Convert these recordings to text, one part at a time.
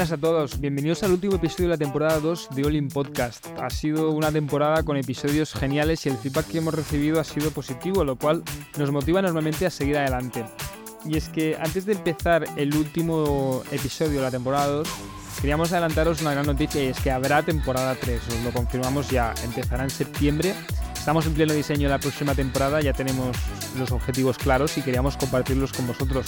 Buenas a todos, bienvenidos al último episodio de la temporada 2 de All In Podcast. Ha sido una temporada con episodios geniales y el feedback que hemos recibido ha sido positivo, lo cual nos motiva normalmente a seguir adelante. Y es que antes de empezar el último episodio de la temporada 2, queríamos adelantaros una gran noticia y es que habrá temporada 3, os lo confirmamos ya, empezará en septiembre. Estamos en pleno diseño de la próxima temporada, ya tenemos los objetivos claros y queríamos compartirlos con vosotros.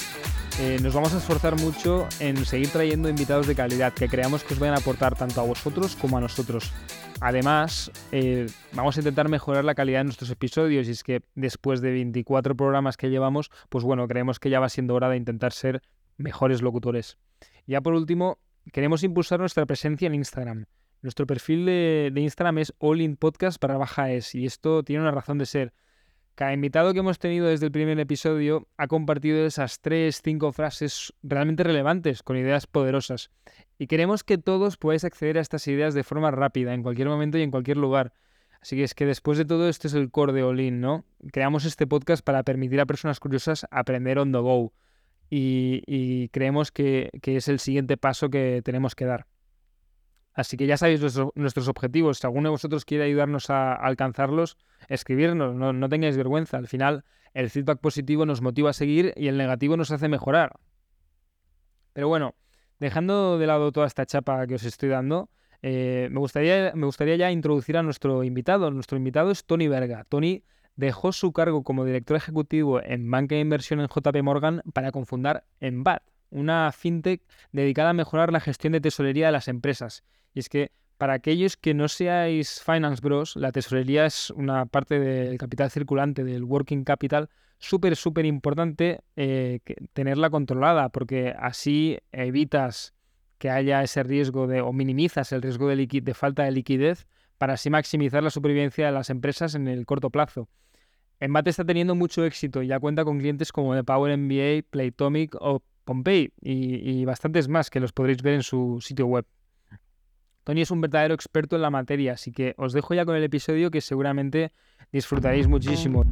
Eh, nos vamos a esforzar mucho en seguir trayendo invitados de calidad que creamos que os vayan a aportar tanto a vosotros como a nosotros. Además, eh, vamos a intentar mejorar la calidad de nuestros episodios y es que después de 24 programas que llevamos, pues bueno, creemos que ya va siendo hora de intentar ser mejores locutores. Ya por último, queremos impulsar nuestra presencia en Instagram. Nuestro perfil de, Instagram es allinpodcast para baja es y esto tiene una razón de ser. Cada invitado que hemos tenido desde el primer episodio ha compartido esas tres, cinco frases realmente relevantes, con ideas poderosas. Y queremos que todos podáis acceder a estas ideas de forma rápida, en cualquier momento y en cualquier lugar. Así que es que después de todo, este es el core de Olin, ¿no? Creamos este podcast para permitir a personas curiosas aprender on the go. Y, creemos que, que es el siguiente paso que tenemos que dar. Así que ya sabéis nuestros objetivos. Si alguno de vosotros quiere ayudarnos a, alcanzarlos, escribirnos, no, tengáis vergüenza. Al final, el feedback positivo nos motiva a seguir y el negativo nos hace mejorar. Pero bueno, dejando de lado toda esta chapa que os estoy dando, eh, me, gustaría, me gustaría ya introducir a nuestro invitado. Nuestro invitado es Tony Verga. Tony dejó su cargo como director ejecutivo en banca de inversión en JP Morgan para confundar en BAT, una fintech dedicada a mejorar la gestión de tesorería de las empresas y es que para aquellos que no seáis Finance Bros, la tesorería es una parte del capital circulante, del working capital, súper, súper importante eh, tenerla controlada, porque así evitas que haya ese riesgo de, o minimizas el riesgo de, de falta de liquidez para así maximizar la supervivencia de las empresas en el corto plazo. Embate está teniendo mucho éxito y ya cuenta con clientes como The Power MBA, Playtomic o Pompey y bastantes más que los podréis ver en su sitio web. Tony es un verdadero experto en la materia, así que os dejo ya con el episodio que seguramente disfrutaréis muchísimo.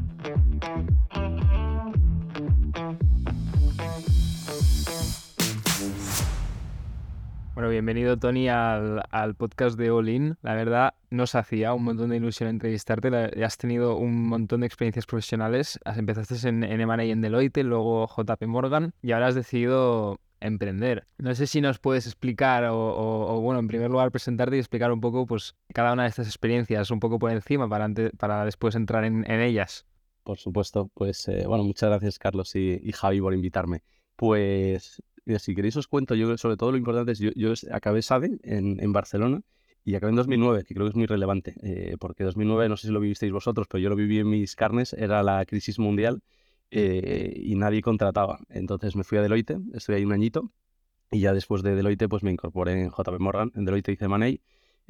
Bueno, bienvenido Tony al, podcast de All In. La verdad, nos hacía un montón de ilusión entrevistarte. Has tenido un montón de experiencias profesionales. Empezaste en, en y en Deloitte, luego JP Morgan y ahora has decidido emprender. No sé si nos puedes explicar o, bueno, en primer lugar presentarte y explicar un poco pues cada una de estas experiencias, un poco por encima para, para después entrar en, ellas. Por supuesto, pues eh, bueno, muchas gracias Carlos y, Javi por invitarme. Pues si queréis os cuento, yo sobre todo lo importante es, yo, yo acabé SADE en, en, Barcelona y acabé en 2009, que creo que es muy relevante, eh, porque 2009, no sé si lo vivisteis vosotros, pero yo lo viví en mis carnes, era la crisis mundial eh, y nadie contrataba. Entonces me fui a Deloitte, estuve ahí un añito y ya después de Deloitte pues me incorporé en JP Morgan, en Deloitte hice Money,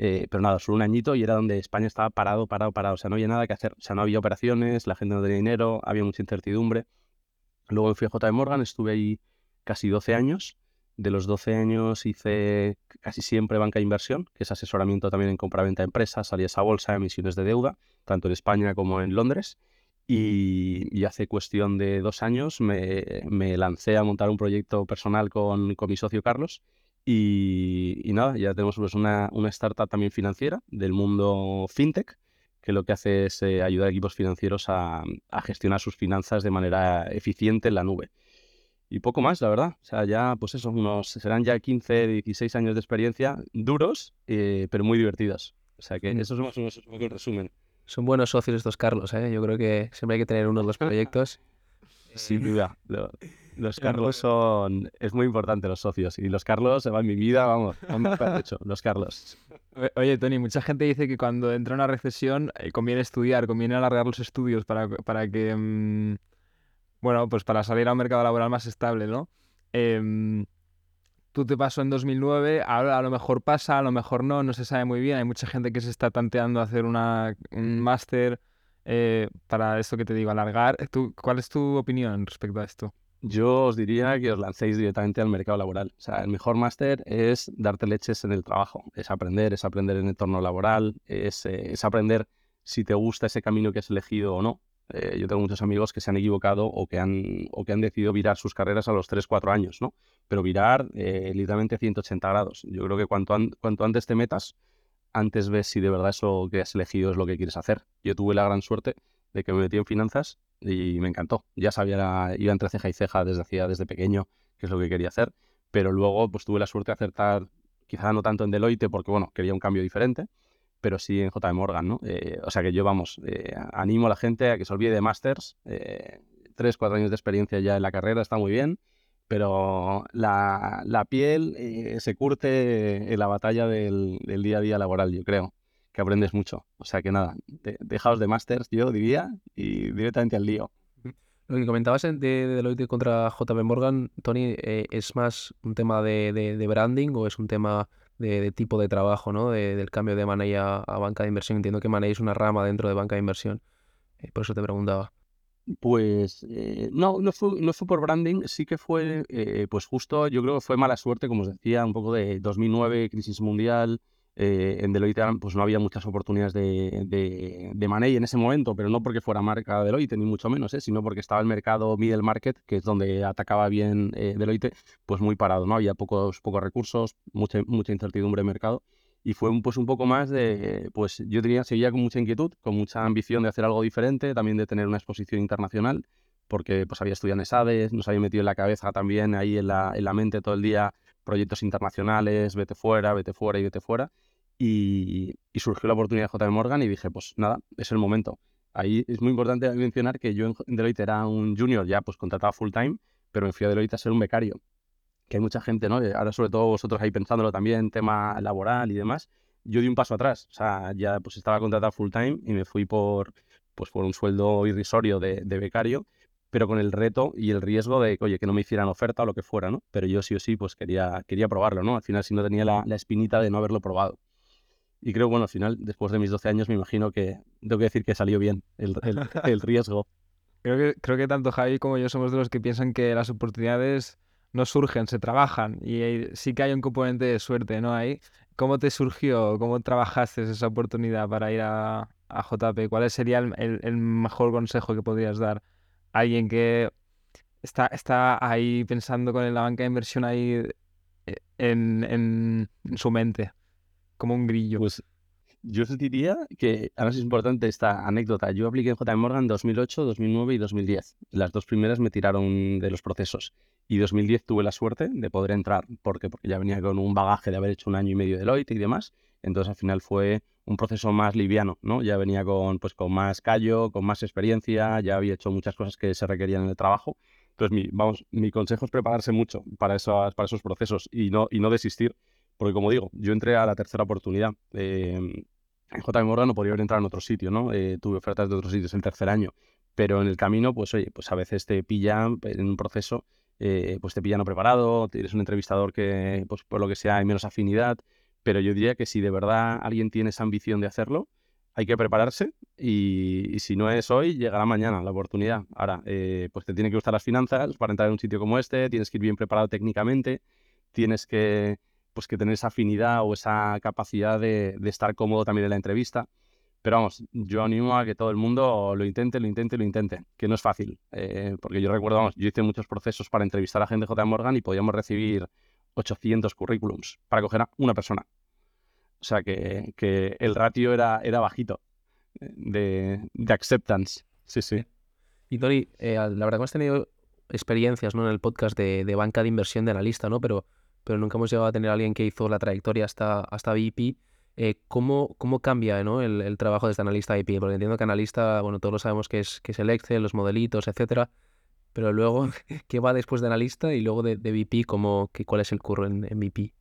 eh, pero nada, solo un añito y era donde España estaba parado, parado, parado, o sea, no había nada que hacer, o sea, no había operaciones, la gente no tenía dinero, había mucha incertidumbre. Luego me fui a JP Morgan, estuve ahí casi 12 años. De los 12 años hice casi siempre banca de inversión, que es asesoramiento también en compra-venta de empresas, salías a bolsa, emisiones de deuda, tanto en España como en Londres. Y, hace cuestión de dos años me, lancé a montar un proyecto personal con, mi socio Carlos. Y, nada, ya tenemos pues una, startup también financiera del mundo fintech, que lo que hace es eh, ayudar a equipos financieros a, gestionar sus finanzas de manera eficiente en la nube. Y poco más, la verdad. O sea, ya, pues eso, unos, serán ya 15, 16 años de experiencia, duros, eh, pero muy divertidos. O sea que mm. eso es más o menos el resumen. Son buenos socios estos Carlos, ¿eh? Yo creo que siempre hay que tener uno de los proyectos. Sin duda. Los Carlos son... Es muy importante los socios. Y los Carlos se van mi vida, vamos. hecho, los Carlos. Oye, Tony, mucha gente dice que cuando entra una recesión eh, conviene estudiar, conviene alargar los estudios para, para que... Mm, bueno, pues para salir a un mercado laboral más estable, ¿no? Eh, tú te pasó en 2009, ahora a lo mejor pasa, a lo mejor no, no se sabe muy bien. Hay mucha gente que se está tanteando hacer una, un máster eh, para esto que te digo, alargar. ¿Tú, ¿Cuál es tu opinión respecto a esto? Yo os diría que os lancéis directamente al mercado laboral. O sea, el mejor máster es darte leches en el trabajo, es aprender, es aprender en el entorno laboral, es, eh, es aprender si te gusta ese camino que has elegido o no. Eh, yo tengo muchos amigos que se han equivocado o que han, o que han decidido virar sus carreras a los 3, 4 años, ¿no? Pero virar eh, literalmente 180 grados. Yo creo que cuanto, cuanto antes te metas, antes ves si de verdad eso que has elegido es lo que quieres hacer. Yo tuve la gran suerte de que me metí en finanzas y me encantó. Ya sabía, iba entre ceja y ceja desde hacía, desde pequeño, qué es lo que quería hacer. Pero luego pues tuve la suerte de acertar, quizá no tanto en Deloitte, porque bueno, quería un cambio diferente, pero sí en JM Morgan, ¿no? Eh, o sea que yo, vamos, eh, animo a la gente a que se olvide de Masters. Eh, tres, cuatro años de experiencia ya en la carrera está muy bien, pero la, la piel se curte en la batalla del, del, día a día laboral, yo creo, que aprendes mucho. O sea que nada, dejaos de Masters, yo diría, y directamente al lío. Lo que comentabas de, Deloitte contra JP Morgan, Tony, ¿es más un tema de, de branding o es un tema de, tipo de trabajo, ¿no? del cambio de Money a, banca de inversión. Entiendo que es una rama dentro de banca de inversión. Eh, por eso te preguntaba. Pues eh, no, no fue, no fue por branding, sí que fue, eh, pues justo, yo creo que fue mala suerte, como os decía, un poco de 2009, crisis mundial, eh, en Deloitte pues no había muchas oportunidades de, de, money en ese momento, pero no porque fuera marca Deloitte, ni mucho menos, ¿eh? sino porque estaba el mercado middle market, que es donde atacaba bien eh, Deloitte, pues muy parado, ¿no? Había pocos, pocos recursos, mucha, mucha incertidumbre de mercado. Y fue un, pues un poco más de, pues yo tenía, seguía con mucha inquietud, con mucha ambición de hacer algo diferente, también de tener una exposición internacional, porque pues había estudiado en nos había metido en la cabeza también ahí en la, en la mente todo el día proyectos internacionales, vete fuera, vete fuera y vete fuera. Y, surgió la oportunidad de JP Morgan y dije, pues nada, es el momento. Ahí es muy importante mencionar que yo en Deloitte era un junior ya, pues contratado full time, pero me fui a Deloitte a ser un becario. Que hay mucha gente, ¿no? Ahora sobre todo vosotros ahí pensándolo también, tema laboral y demás. Yo di un paso atrás, o sea, ya pues estaba contratado full time y me fui por, pues por un sueldo irrisorio de becario pero con el reto y el riesgo de, oye, que no me hicieran oferta o lo que fuera, ¿no? Pero yo sí o sí, pues quería, quería probarlo, ¿no? Al final, si no tenía la, la espinita de no haberlo probado. Y creo, bueno, al final, después de mis 12 años, me imagino que tengo que decir que salió bien el, el, riesgo. creo, que, creo que tanto Javi como yo somos de los que piensan que las oportunidades no surgen, se trabajan. Y sí que hay un componente de suerte, ¿no? Ahí. ¿Cómo te surgió? ¿Cómo trabajaste esa oportunidad para ir a, a JP? ¿Cuál sería el, el, mejor consejo que podrías dar alguien que está, está ahí pensando con la banca de inversión ahí eh, en, en su mente? como un grillo. Pues yo diría que ahora es importante esta anécdota. Yo apliqué en JP Morgan 2008, 2009 y 2010. Las dos primeras me tiraron de los procesos. Y 2010 tuve la suerte de poder entrar. ¿Por Porque ya venía con un bagaje de haber hecho un año y medio de Deloitte y demás. Entonces al final fue un proceso más liviano, ¿no? Ya venía con, pues, con más callo, con más experiencia, ya había hecho muchas cosas que se requerían en el trabajo. Entonces, mi, vamos, mi consejo es prepararse mucho para, esos, para esos procesos y no, y no desistir porque como digo, yo entré a la tercera oportunidad. Eh, en JM Morgan no podía haber entrado en otro sitio, ¿no? Eh, tuve ofertas de otros sitios el tercer año. Pero en el camino, pues oye, pues a veces te pillan en un proceso, eh, pues te pillan no preparado, tienes un entrevistador que, pues por lo que sea, hay menos afinidad. Pero yo diría que si de verdad alguien tiene esa ambición de hacerlo, hay que prepararse y, si no es hoy, llegará mañana la oportunidad. Ahora, pues te tienen que gustar las finanzas para entrar en un sitio como este, tienes que ir bien preparado técnicamente, tienes que pues que tener esa afinidad o esa capacidad de, estar cómodo también en la entrevista. Pero vamos, yo animo a que todo el mundo lo intente, lo intente, lo intente, que no es fácil. Eh, porque yo recuerdo, vamos, yo hice muchos procesos para entrevistar a gente de J. Morgan y podíamos recibir 800 currículums para coger a una persona. O sea que, que el ratio era, era bajito eh, de, de acceptance. Sí, sí. Y Tony, eh, la verdad que hemos tenido experiencias ¿no? en el podcast de, de banca de inversión de analista, ¿no? Pero pero nunca hemos llegado a tener a alguien que hizo la trayectoria hasta, hasta VP. Eh, ¿cómo, ¿Cómo cambia ¿no? el, el, trabajo de este analista IP? Porque entiendo que analista, bueno, todos lo sabemos que es, que es el Excel, los modelitos, etcétera. Pero luego, ¿qué va después de analista y luego de, de VP? ¿cómo, qué, ¿Cuál es el curro en, en VP?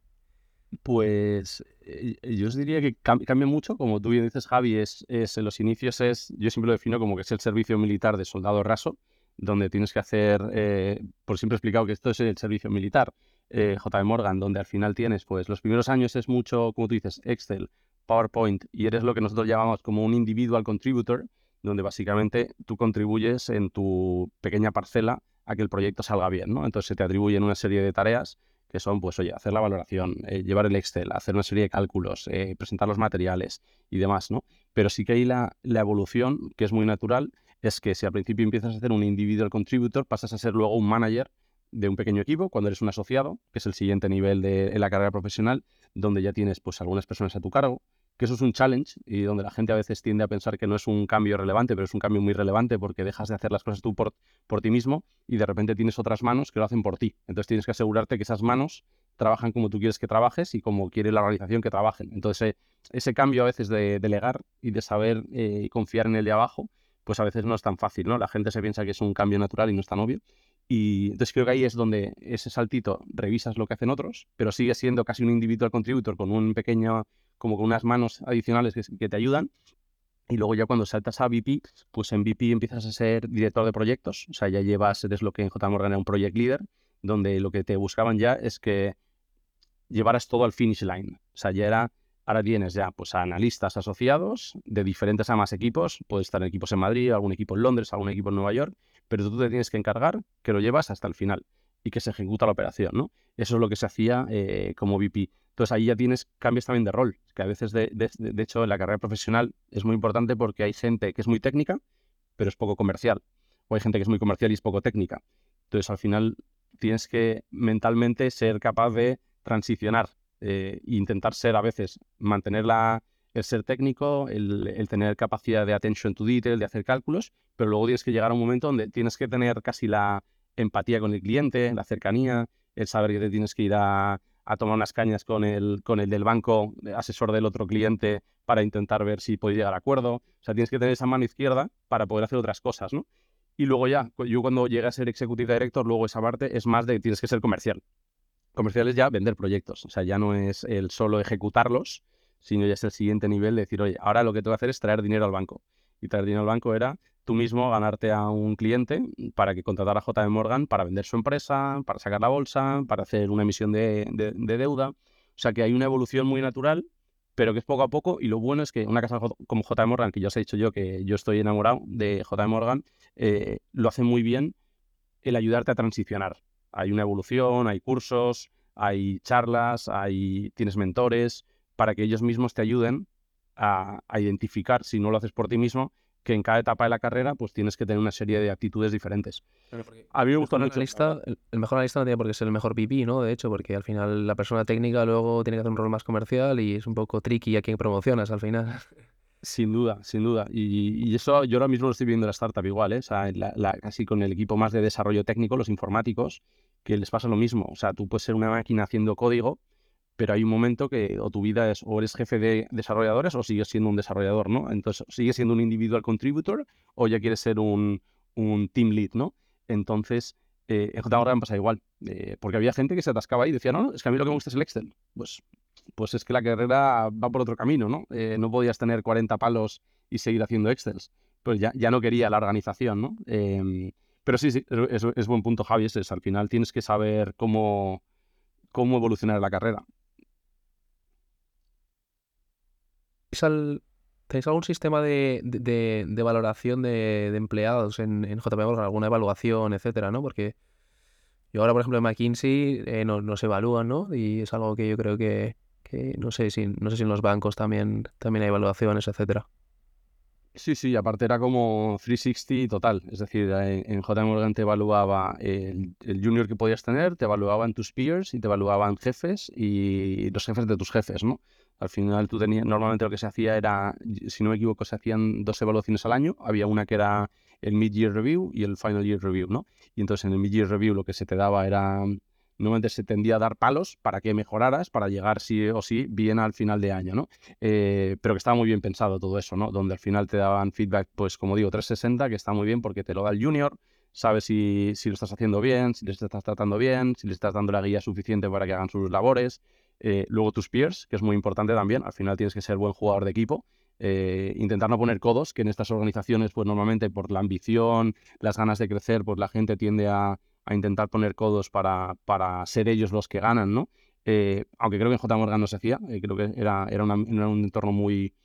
Pues eh, yo os diría que cambia mucho, como tú bien dices, Javi, es, es, en los inicios es, yo siempre lo defino como que es el servicio militar de soldado raso, donde tienes que hacer, eh, por siempre he explicado que esto es el servicio militar, eh, JP Morgan, donde al final tienes, pues los primeros años es mucho, como tú dices, Excel, PowerPoint, y eres lo que nosotros llamamos como un individual contributor, donde básicamente tú contribuyes en tu pequeña parcela a que el proyecto salga bien, ¿no? Entonces se te atribuyen una serie de tareas que son, pues, oye, hacer la valoración, eh, llevar el Excel, hacer una serie de cálculos, eh, presentar los materiales y demás, ¿no? Pero sí que hay la, la evolución, que es muy natural, es que si al principio empiezas a ser un individual contributor, pasas a ser luego un manager de un pequeño equipo cuando eres un asociado, que es el siguiente nivel de la carrera profesional, donde ya tienes pues algunas personas a tu cargo, que eso es un challenge y donde la gente a veces tiende a pensar que no es un cambio relevante, pero es un cambio muy relevante porque dejas de hacer las cosas tú por, por ti mismo y de repente tienes otras manos que lo hacen por ti. Entonces tienes que asegurarte que esas manos trabajan como tú quieres que trabajes y como quiere la organización que trabajen. Entonces ese cambio a veces de delegar y de saber eh, confiar en el de abajo, pues a veces no es tan fácil, ¿no? La gente se piensa que es un cambio natural y no es tan obvio. Y entonces creo que ahí es donde ese saltito revisas lo que hacen otros, pero sigue siendo casi un individual contributor con un pequeño como con unas manos adicionales que, te ayudan. Y luego ya cuando saltas a VP, pues en VP empiezas a ser director de proyectos. O sea, ya llevas, eres lo que en JMorgan era un project leader, donde lo que te buscaban ya es que llevaras todo al finish line. O sea, ya era, ahora tienes ya pues a analistas asociados de diferentes a más equipos. Puedes estar en equipos en Madrid, algún equipo en Londres, algún equipo en Nueva York, pero tú te tienes que encargar que lo llevas hasta el final y que se ejecuta la operación, ¿no? Eso es lo que se hacía eh, como VP. Entonces ahí ya tienes cambios también de rol, que a veces, de, de, hecho, en la carrera profesional es muy importante porque hay gente que es muy técnica, pero es poco comercial. O hay gente que es muy comercial y es poco técnica. Entonces al final tienes que mentalmente ser capaz de transicionar eh, e intentar ser a veces, mantener la, el ser técnico, el, el, tener capacidad de attention to detail, de hacer cálculos, pero luego tienes que llegar a un momento donde tienes que tener casi la empatía con el cliente, la cercanía, el saber que te tienes que ir a, tomar unas cañas con el, con el del banco, asesor del otro cliente, para intentar ver si puede llegar a acuerdo. O sea, tienes que tener esa mano izquierda para poder hacer otras cosas. Y luego ya, yo cuando llegué a ser executive director, luego esa parte es más de que tienes que ser comercial. Comercial es ya vender proyectos, o sea, ya no es el solo ejecutarlos, sino ya es el siguiente nivel de decir, oye, ahora lo que tengo que hacer es traer dinero al banco. Y traer dinero al banco era tú mismo ganarte a un cliente para que contratara a JM Morgan para vender su empresa, para sacar la bolsa, para hacer una emisión de, deuda. O sea que hay una evolución muy natural, pero que es poco a poco. Y lo bueno es que una casa como JM Morgan, que ya os he dicho yo que yo estoy enamorado de JM Morgan, eh, lo hace muy bien el ayudarte a transicionar. Hay una evolución, hay cursos, hay charlas, hay, tienes mentores para que ellos mismos te ayuden a, a identificar, si no lo haces por ti mismo, que en cada etapa de la carrera pues tienes que tener una serie de actitudes diferentes. a mí me gustó mucho. El, el, mejor analista no tiene por qué ser el mejor VP, ¿no? De hecho, porque al final la persona técnica luego tiene que hacer un rol más comercial y es un poco tricky a quien promocionas al final. Sin duda, sin duda. Y, eso yo ahora mismo lo estoy viendo en la startup igual, ¿eh? O sea, casi con el equipo más de desarrollo técnico, los informáticos, que les pasa lo mismo. O sea, tú puedes ser una máquina haciendo código, pero hay un momento que o tu vida es o eres jefe de desarrolladores o sigues siendo un desarrollador, ¿no? Entonces, sigues siendo un individual contributor o ya quieres ser un, team lead, ¿no? Entonces, eh, en JMorgan pasa igual, eh, porque había gente que se atascaba y decía, no, es que a mí lo que me gusta es el Excel. Pues, pues es que la carrera va por otro camino, ¿no? Eh, no podías tener 40 palos y seguir haciendo Excels. Pues ya, ya no quería la organización, ¿no? Em, pero sí, sí, es, es, buen punto, Javi, es, al final tienes que saber cómo, cómo evolucionar la carrera. ¿Tenéis algún sistema de, valoración de, empleados en, en JP Morgan? ¿Alguna evaluación, etcétera, no? Porque yo ahora, por ejemplo, en McKinsey eh, no, se evalúan, ¿no? Y es algo que yo creo que, no sé si no sé si en los bancos también, también hay evaluaciones, etcétera. Sí, sí, aparte era como 360 total. Es decir, en, en JP Morgan te evaluaba el, junior que podías tener, te evaluaban tus peers y te evaluaban jefes y los jefes de tus jefes, ¿no? Al final tú tenías, normalmente lo que se hacía era, si no me equivoco, se hacían dos evaluaciones al año. Había una que era el Mid-Year Review y el Final Year Review, ¿no? Y entonces en el Mid-Year Review lo que se te daba era, normalmente se tendía a dar palos para que mejoraras, para llegar sí o sí bien al final de año, ¿no? Eh, pero que estaba muy bien pensado todo eso, ¿no? Donde al final te daban feedback, pues como digo, 360, que está muy bien porque te lo da el junior, sabes si, si lo estás haciendo bien, si les estás tratando bien, si les estás dando la guía suficiente para que hagan sus labores. Eh, luego tus peers, que es muy importante también. Al final tienes que ser buen jugador de equipo. Eh, intentar no poner codos, que en estas organizaciones, pues normalmente por la ambición, las ganas de crecer, pues la gente tiende a, intentar poner codos para, para, ser ellos los que ganan, ¿no? Eh, aunque creo que en J. Morgan no se hacía, creo que era, era, un entorno muy,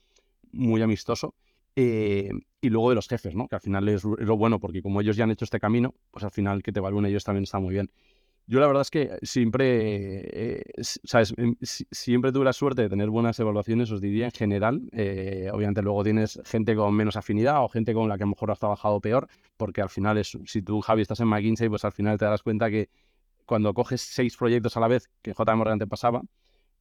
muy amistoso. y luego de los jefes, ¿no? Que al final es, lo bueno, porque como ellos ya han hecho este camino, pues al final que te evalúen ellos también está muy bien. Yo la verdad es que siempre, eh, ¿sabes? Em, siempre tuve la suerte de tener buenas evaluaciones, os diría, en general. Eh, obviamente luego tienes gente con menos afinidad o gente con la que a lo mejor has trabajado peor, porque al final, es, si tú, Javi, estás en McKinsey, pues al final te das cuenta que cuando coges seis proyectos a la vez, que J. Morgan te pasaba,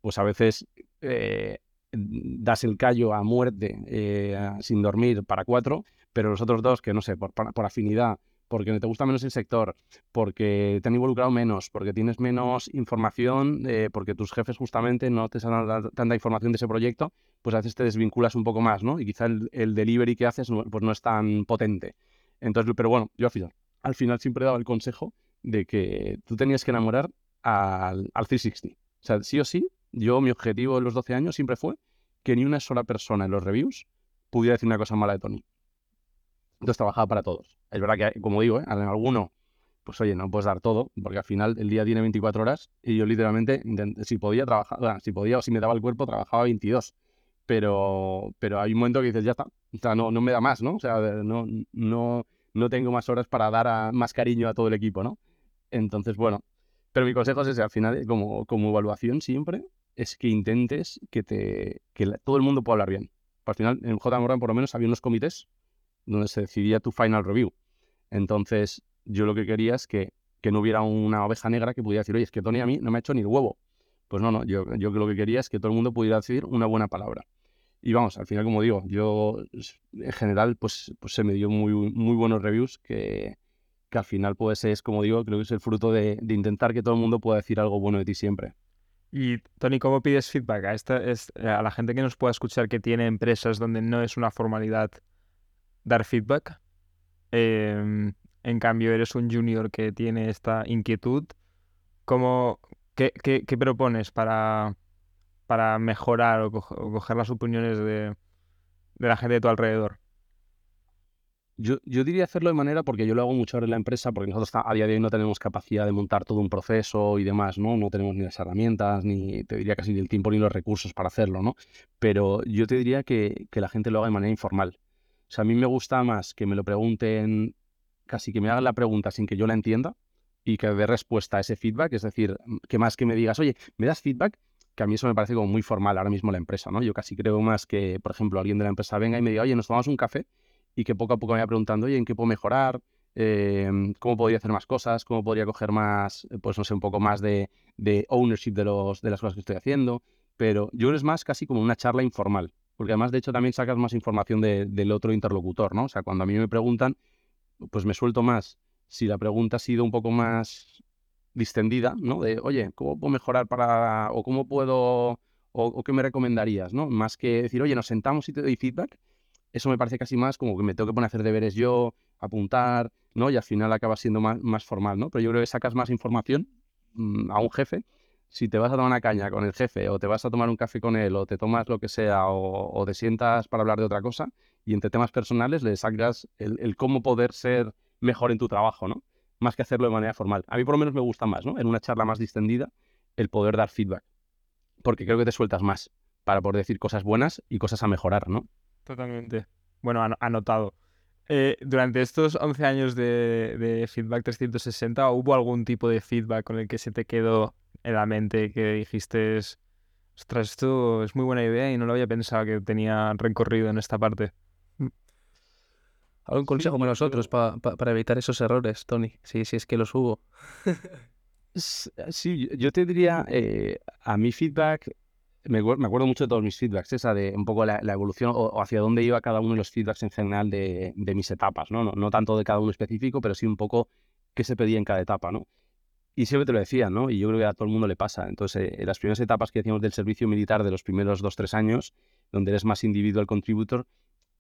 pues a veces eh, das el callo a muerte sin dormir para cuatro, pero los otros dos, que no sé, por, por afinidad porque te gusta menos el sector, porque te han involucrado menos, porque tienes menos información, eh, porque tus jefes justamente no te dan tanta información de ese proyecto, pues a veces te desvinculas un poco más, ¿no? Y quizá el, delivery que haces pues no es tan potente. Entonces, pero bueno, yo al final, al final siempre he dado el consejo de que tú tenías que enamorar al, al 360. O sea, sí o sí, yo mi objetivo en los 12 años siempre fue que ni una sola persona en los reviews pudiera decir una cosa mala de Tony. Entonces trabajaba para todos. Es verdad que, como digo, ¿eh? en alguno, pues oye, no puedes dar todo, porque al final el día tiene 24 horas y yo literalmente, si podía trabajar, si podía o si me daba el cuerpo, trabajaba 22. Pero, pero hay un momento que dices, ya está, o sea, no, no me da más, ¿no? O sea, no, no, no tengo más horas para dar más cariño a todo el equipo, ¿no? Entonces, bueno, pero mi consejo es ese, al final, como, como evaluación siempre, es que intentes que, te, que todo el mundo pueda hablar bien. Al final, en J. Morgan por lo menos había unos comités donde se decidía tu final review. Entonces, yo lo que quería es que, que, no hubiera una oveja negra que pudiera decir, oye, es que Tony a mí no me ha hecho ni el huevo. Pues no, no, yo, yo lo que quería es que todo el mundo pudiera decir una buena palabra. Y vamos, al final, como digo, yo en general, pues, pues se me dio muy, muy buenos reviews que, que al final, pues es, como digo, creo que es el fruto de, de, intentar que todo el mundo pueda decir algo bueno de ti siempre. Y Tony, ¿cómo pides feedback a, esta, a la gente que nos pueda escuchar que tiene empresas donde no es una formalidad dar feedback. Em, en cambio, eres un junior que tiene esta inquietud. ¿Cómo, qué, propones para, para mejorar o, coger las opiniones de, la gente de tu alrededor? Yo, yo, diría hacerlo de manera, porque yo lo hago mucho ahora en la empresa, porque nosotros a día de hoy no tenemos capacidad de montar todo un proceso y demás, ¿no? No tenemos ni las herramientas, ni te diría casi ni el tiempo ni los recursos para hacerlo, ¿no? Pero yo te diría que, que la gente lo haga de manera informal. Sea, a mí me gusta más que me lo pregunten, casi que me hagan la pregunta sin que yo la entienda y que dé respuesta a ese feedback. Es decir, mm, que más que me digas, oye, ¿me das feedback? Que a mí eso me parece como muy formal ahora mismo la empresa, ¿no? Yo casi creo más que, por ejemplo, alguien de la empresa venga y me diga, oye, nos tomamos un café y que poco a poco me vaya preguntando, oye, ¿en qué puedo mejorar? Em, ¿Cómo podría hacer más cosas? ¿Cómo podría coger más, pues no sé, un poco más de, de ownership de, los, de las cosas que estoy haciendo? Pero yo es más casi como una charla informal porque además de hecho también sacas más información del otro interlocutor, ¿no? O sea, cuando a mí me preguntan, pues me suelto más si la pregunta ha sido un poco más distendida, ¿no? De, oye, ¿cómo puedo mejorar para, o cómo puedo, o, qué me recomendarías, ¿no? Más que decir, oye, nos sentamos y te doy feedback, eso me parece casi más como que me tengo que poner a hacer deberes yo, apuntar, ¿no? Y al final acaba siendo más, más formal, ¿no? Pero yo creo que sacas más información mm, a un jefe si te vas a tomar una caña con el jefe o te vas a tomar un café con él o te tomas lo que sea o, te sientas para hablar de otra cosa y entre temas personales le sacas el, cómo poder ser mejor en tu trabajo, ¿no? Más que hacerlo de manera formal. A mí por lo menos me gusta más, ¿no? En una charla más distendida, el poder dar feedback. Porque creo que te sueltas más para poder decir cosas buenas y cosas a mejorar, ¿no? Totalmente. Bueno, anotado. Eh, durante estos 11 años de, de, Feedback 360, ¿hubo algún tipo de feedback con el que se te quedó en la mente que dijiste, ostras, esto es muy buena idea y no lo había pensado que tenía recorrido en esta parte? Mm. ¿Algún consejo como nosotros para evitar esos errores, Tony? Sí, si es que los hubo. sí, yo te diría, eh, a mi feedback me, acuerdo mucho de todos mis feedbacks, esa de un poco la, evolución o, hacia dónde iba cada uno de los feedbacks en general de, mis etapas, ¿no? ¿no? tanto de cada uno específico, pero sí un poco qué se pedía en cada etapa, ¿no? Y siempre te lo decía, ¿no? Y yo creo que a todo el mundo le pasa. Entonces, en las primeras etapas que decíamos del servicio militar de los primeros dos, tres años, donde eres más individual contributor,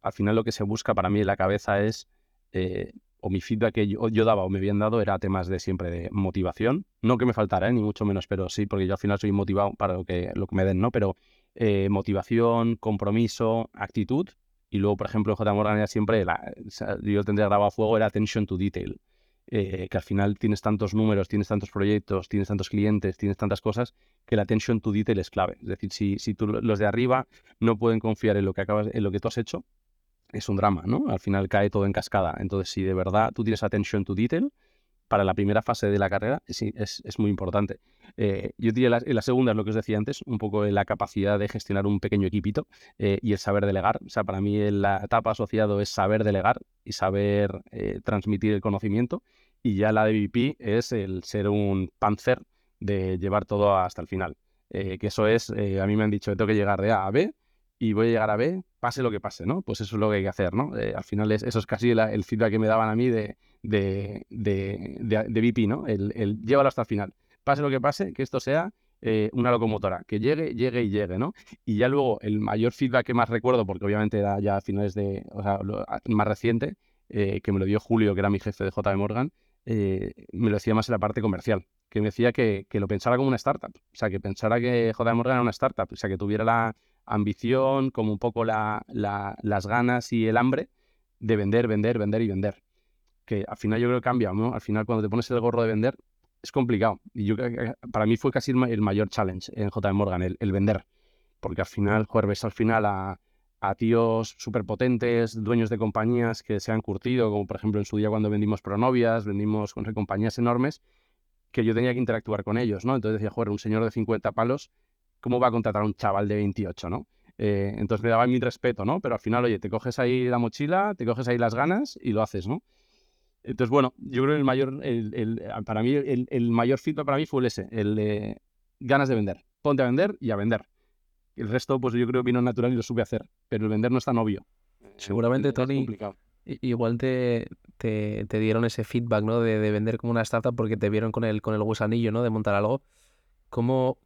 al final lo que se busca para mí en la cabeza es eh, o mi feedback que yo, daba o me habían dado era temas de siempre de motivación. No que me faltara, ¿eh? ni mucho menos, pero sí, porque yo al final soy motivado para lo que, lo que me den, ¿no? Pero eh, motivación, compromiso, actitud. Y luego, por ejemplo, J. Morgan era siempre, la, yo tendría grabado a fuego, era attention to detail. Eh, que al final tienes tantos números, tienes tantos proyectos, tienes tantos clientes, tienes tantas cosas, que la attention to detail es clave. Es decir, si, si tú, los de arriba no pueden confiar en lo que acabas, en lo que tú has hecho, es un drama, ¿no? Al final cae todo en cascada. Entonces, si de verdad tú tienes attention to detail, para la primera fase de la carrera es, muy importante. Eh, yo diría la, la segunda es lo que os decía antes, un poco la capacidad de gestionar un pequeño equipito eh, y el saber delegar. O sea, para mí la etapa asociado es saber delegar y saber eh, transmitir el conocimiento. Y ya la de VP es el ser un panzer de llevar todo hasta el final. que eso es, a mí me han dicho tengo que llegar de A a B y voy a llegar a B, pase lo que pase, ¿no? Pues eso es lo que hay que hacer, ¿no? al final es, eso es casi el feedback que me daban a mí de, de, de, de, VP, ¿no? El, el, llévalo hasta el final. Pase lo que pase, que esto sea eh, una locomotora, que llegue, llegue y llegue, ¿no? Y ya luego el mayor feedback que más recuerdo, porque obviamente era ya a finales de, o sea, más reciente, eh, que me lo dio Julio, que era mi jefe de JB Morgan, eh, me lo decía más en la parte comercial, que me decía que, que, lo pensara como una startup, o sea, que pensara que JB Morgan era una startup, o sea, que tuviera la ambición, como un poco la, la, las ganas y el hambre de vender, vender, vender y vender que al final yo creo que cambia, ¿no? Al final cuando te pones el gorro de vender es complicado. Y yo para mí fue casi el mayor challenge en JM Morgan, el, vender. Porque al final, joder, ves al final a, a tíos súper potentes, dueños de compañías que se han curtido, como por ejemplo en su día cuando vendimos Pronovias, vendimos con compañías enormes, que yo tenía que interactuar con ellos, ¿no? Entonces decía, joder, un señor de 50 palos, ¿cómo va a contratar a un chaval de 28, ¿no? Eh, entonces me daba mi respeto, ¿no? Pero al final, oye, te coges ahí la mochila, te coges ahí las ganas y lo haces, ¿no? Entonces, bueno, yo creo que el mayor, el, para mí, el, mayor feedback para mí fue el ese, el ganas de vender. Ponte a vender y a vender. El resto, pues yo creo que vino natural y lo supe hacer, pero el vender no es tan obvio. Seguramente, Tony, igual te, te, dieron ese feedback, ¿no? De, de, vender como una startup porque te vieron con el, con el gusanillo, ¿no? De montar algo. ¿Cómo,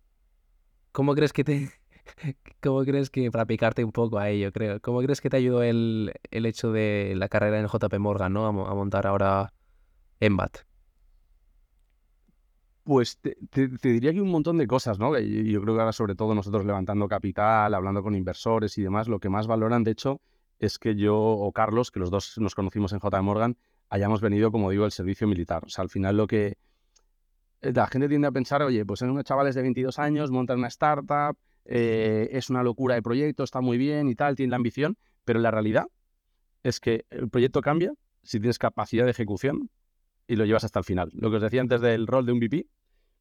cómo crees que te, ¿Cómo crees que, para picarte un poco a ello, creo, cómo crees que te ayudó el, el hecho de la carrera en JP Morgan, ¿no? A, montar ahora EMBAT? Pues te, diría que un montón de cosas, ¿no? Y yo creo que ahora, sobre todo nosotros levantando capital, hablando con inversores y demás, lo que más valoran, de hecho, es que yo o Carlos, que los dos nos conocimos en JP Morgan, hayamos venido, como digo, el servicio militar. O sea, al final lo que la gente tiende a pensar, oye, pues son unos chavales de 22 años, montan una startup, eh, es una locura de proyecto, está muy bien y tal, tiene la ambición, pero la realidad es que el proyecto cambia si tienes capacidad de ejecución y lo llevas hasta el final. Lo que os decía antes del rol de un VP,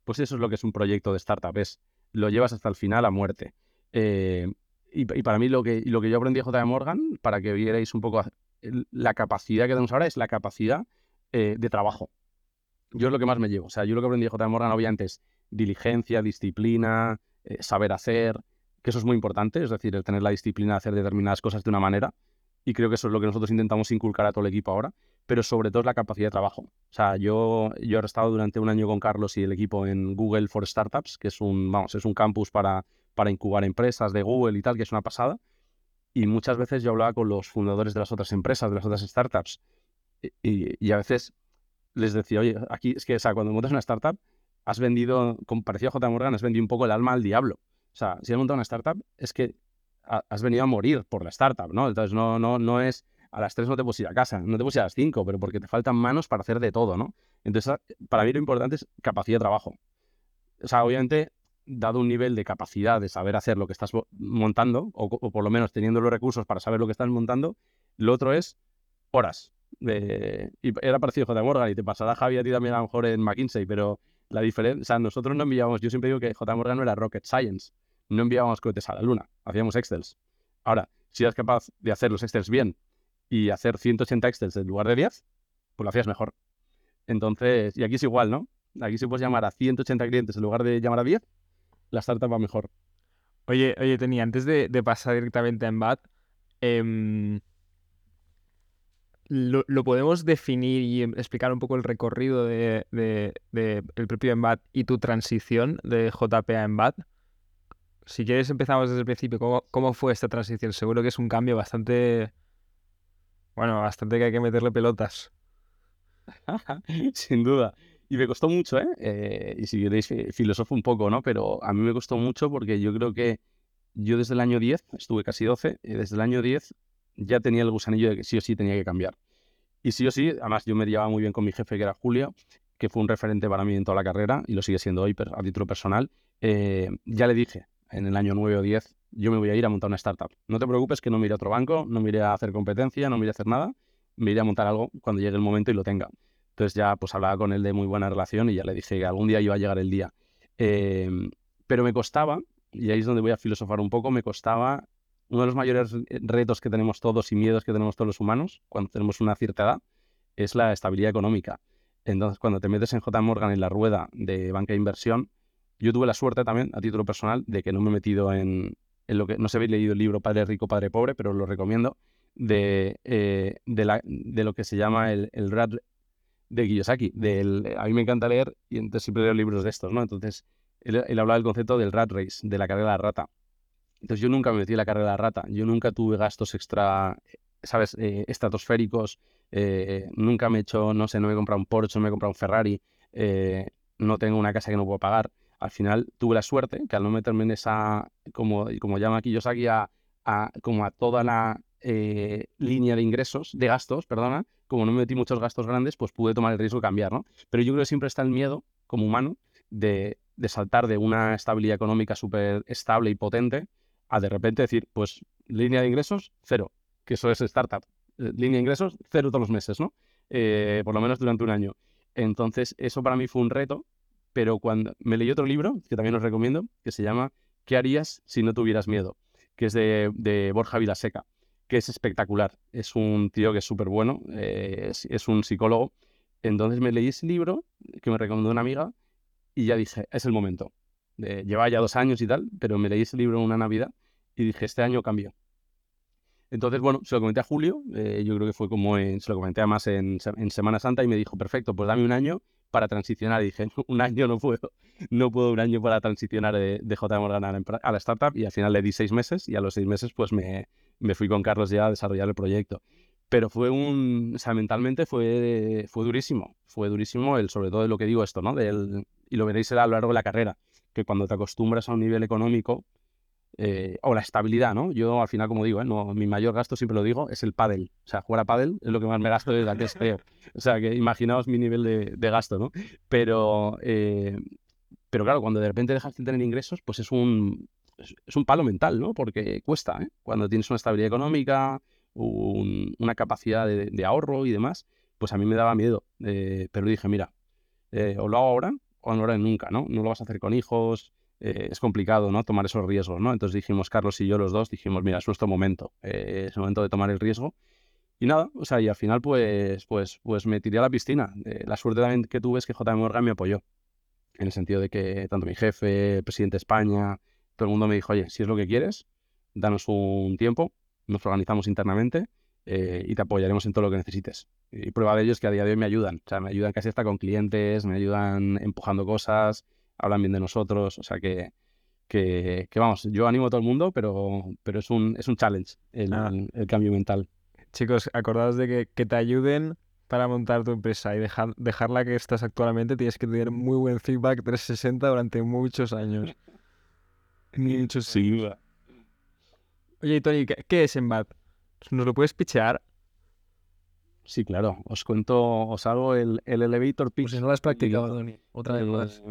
pues eso es lo que es un proyecto de startup, es lo llevas hasta el final a muerte. Eh, y, para mí lo que, lo que yo aprendí de JM Morgan, para que vierais un poco la capacidad que tenemos ahora, es la capacidad eh, de trabajo. Yo es lo que más me llevo. O sea, yo lo que aprendí de JM Morgan obviamente es diligencia, disciplina, eh, saber hacer, que eso es muy importante, es decir, el tener la disciplina de hacer determinadas cosas de una manera. Y creo que eso es lo que nosotros intentamos inculcar a todo el equipo ahora, pero sobre todo es la capacidad de trabajo. O sea, yo, yo he estado durante un año con Carlos y el equipo en Google for Startups, que es un, vamos, es un campus para, para incubar empresas de Google y tal, que es una pasada. Y muchas veces yo hablaba con los fundadores de las otras empresas, de las otras startups, y a veces les decía, oye, aquí es que, o sea, cuando montas una startup, has vendido, como parecía J. Morgan, has vendido un poco el alma al diablo. O sea, si has montado una startup, es que has venido a morir por la startup, ¿no? Entonces, no, no, no es a las 3 no te puedes ir a casa, no te puedes ir a las 5, pero porque te faltan manos para hacer de todo, ¿no? Entonces, para mí lo importante es capacidad de trabajo. O sea, obviamente, dado un nivel de capacidad de saber hacer lo que estás montando, o, por lo menos teniendo los recursos para saber lo que estás montando, lo otro es horas. Y era parecido a J. Morgan y te pasará Javi a ti también a lo mejor en McKinsey, pero la diferencia, o sea, nosotros no enviábamos, yo siempre digo que J. Morgan no era rocket science, no enviábamos cohetes a la luna, hacíamos Excels. Ahora, si eres capaz de hacer los Excels bien y hacer 180 Excels en lugar de 10, pues lo hacías mejor. Entonces, y aquí es igual, ¿no? Aquí si puedes llamar a 180 clientes en lugar de llamar a 10, la startup va mejor. Oye, oye, tenía, antes de, pasar directamente a Embat, eh, lo, podemos definir y em, explicar un poco el recorrido de, el propio Embat y tu transición de JP a Embat. Si quieres empezamos desde el principio. ¿Cómo, fue esta transición? Seguro que es un cambio bastante... Bueno, bastante que hay que meterle pelotas. Sin duda. Y me costó mucho, ¿eh? ¿eh? Y si queréis, filosofo un poco, ¿no? Pero a mí me costó mucho porque yo creo que yo desde el año 10, estuve casi 12, y desde el año 10 ya tenía el gusanillo de que sí o sí tenía que cambiar. Y sí o sí, además yo me llevaba muy bien con mi jefe, que era Julio, que fue un referente para mí en toda la carrera y lo sigue siendo hoy a título personal. Eh, ya le dije en el año 9 o 10, yo me voy a ir a montar una startup. No te preocupes que no me iré a otro banco, no me iré a hacer competencia, no me iré a hacer nada, me iré a montar algo cuando llegue el momento y lo tenga. Entonces ya pues hablaba con él de muy buena relación y ya le dije que algún día iba a llegar el día. Em, pero me costaba, y ahí es donde voy a filosofar un poco, me costaba uno de los mayores retos que tenemos todos y miedos que tenemos todos los humanos cuando tenemos una cierta edad es la estabilidad económica. Entonces, cuando te metes en J. Morgan en la rueda de banca de inversión, yo tuve la suerte también, a título personal, de que no me he metido en, lo que, no sé habéis leído el libro Padre Rico, Padre Pobre, pero lo recomiendo, de, eh, de, la, de, lo que se llama el, el rat de Kiyosaki. Del, a mí me encanta leer y entonces siempre leo libros de estos, ¿no? Entonces, él, él habla del concepto del rat race, de la carrera de la rata. Entonces, yo nunca me metí en la carrera de la rata, yo nunca tuve gastos extra, ¿sabes?, eh, estratosféricos, eh, nunca me he hecho, no sé, no me he comprado un Porsche, no me he comprado un Ferrari, no tengo una casa que no puedo pagar al final tuve la suerte que al no meterme en esa, como, como llama Kiyosaki, a, a, como a toda la eh, línea de ingresos, de gastos, perdona, como no me metí muchos gastos grandes, pues pude tomar el riesgo de cambiar, ¿no? Pero yo creo que siempre está el miedo, como humano, de, de saltar de una estabilidad económica súper estable y potente a de repente decir, pues línea de ingresos, cero, que eso es startup. Eh, línea de ingresos, cero todos los meses, ¿no? Eh, por lo menos durante un año. Entonces, eso para mí fue un reto pero cuando me leí otro libro, que también os recomiendo, que se llama ¿Qué harías si no tuvieras miedo? que es de, Borja Vilaseca, que es espectacular. Es un tío que es súper bueno, eh, es, un psicólogo. Entonces me leí ese libro que me recomendó una amiga y ya dije, es el momento. Lleva ya dos años y tal, pero me leí ese libro en una Navidad y dije, este año cambio. Entonces, bueno, se lo comenté a Julio, eh, yo creo que fue como, en, se lo comenté además en, en Semana Santa y me dijo, perfecto, pues dame un año para transicionar. Y dije, un año no puedo, no puedo un año para transicionar de, de JM Morgan a la, startup. Y al final le di seis meses y a los seis meses pues me, me fui con Carlos ya a desarrollar el proyecto. Pero fue un, o sea, mentalmente fue, fue durísimo, fue durísimo el, sobre todo de lo que digo esto, ¿no? Del, y lo veréis a lo largo de la carrera, que cuando te acostumbras a un nivel económico, eh, o la estabilidad, ¿no? Yo al final, como digo, ¿eh? no, mi mayor gasto, siempre lo digo, es el pádel. O sea, jugar a pádel es lo que más me gasto desde la que es feo. O sea, que imaginaos mi nivel de, gasto, ¿no? Pero, eh, pero claro, cuando de repente dejas de tener ingresos, pues es un, es, un palo mental, ¿no? Porque cuesta, ¿eh? Cuando tienes una estabilidad económica, una capacidad de, ahorro y demás, pues a mí me daba miedo. pero dije, mira, o lo hago ahora o no lo haré nunca. No lo vas a hacer con hijos, eh, es complicado, ¿no? Tomar esos riesgos, ¿no? Entonces dijimos, Carlos y yo los dos, dijimos, mira, es nuestro momento, eh, es el momento de tomar el riesgo. Y nada, o sea, y al final pues, pues, pues me tiré a la piscina. Eh, la suerte también que tuve es que JM Morgan me apoyó, en el sentido de que tanto mi jefe, el presidente de España, todo el mundo me dijo, oye, si es lo que quieres, danos un tiempo, nos organizamos internamente y te apoyaremos en todo lo que necesites. Y prueba de ello es que a día de hoy me ayudan, o sea, me ayudan casi hasta con clientes, me ayudan empujando cosas, hablan bien de nosotros, o sea que, que, vamos, yo animo a todo el mundo, pero, pero es, un, es un challenge el, ah. el, cambio mental. Chicos, acordaos de que, que, te ayuden para montar tu empresa y dejar, dejarla que estás actualmente, tienes que tener muy buen feedback 360 durante muchos años. muchos sí. Oye, Tony, ¿qué, es Embat? ¿Nos lo puedes pichear? Sí, claro. Os cuento, os hago el, el elevator pitch. Pues si no lo has practicado, Tony. Otra vez más.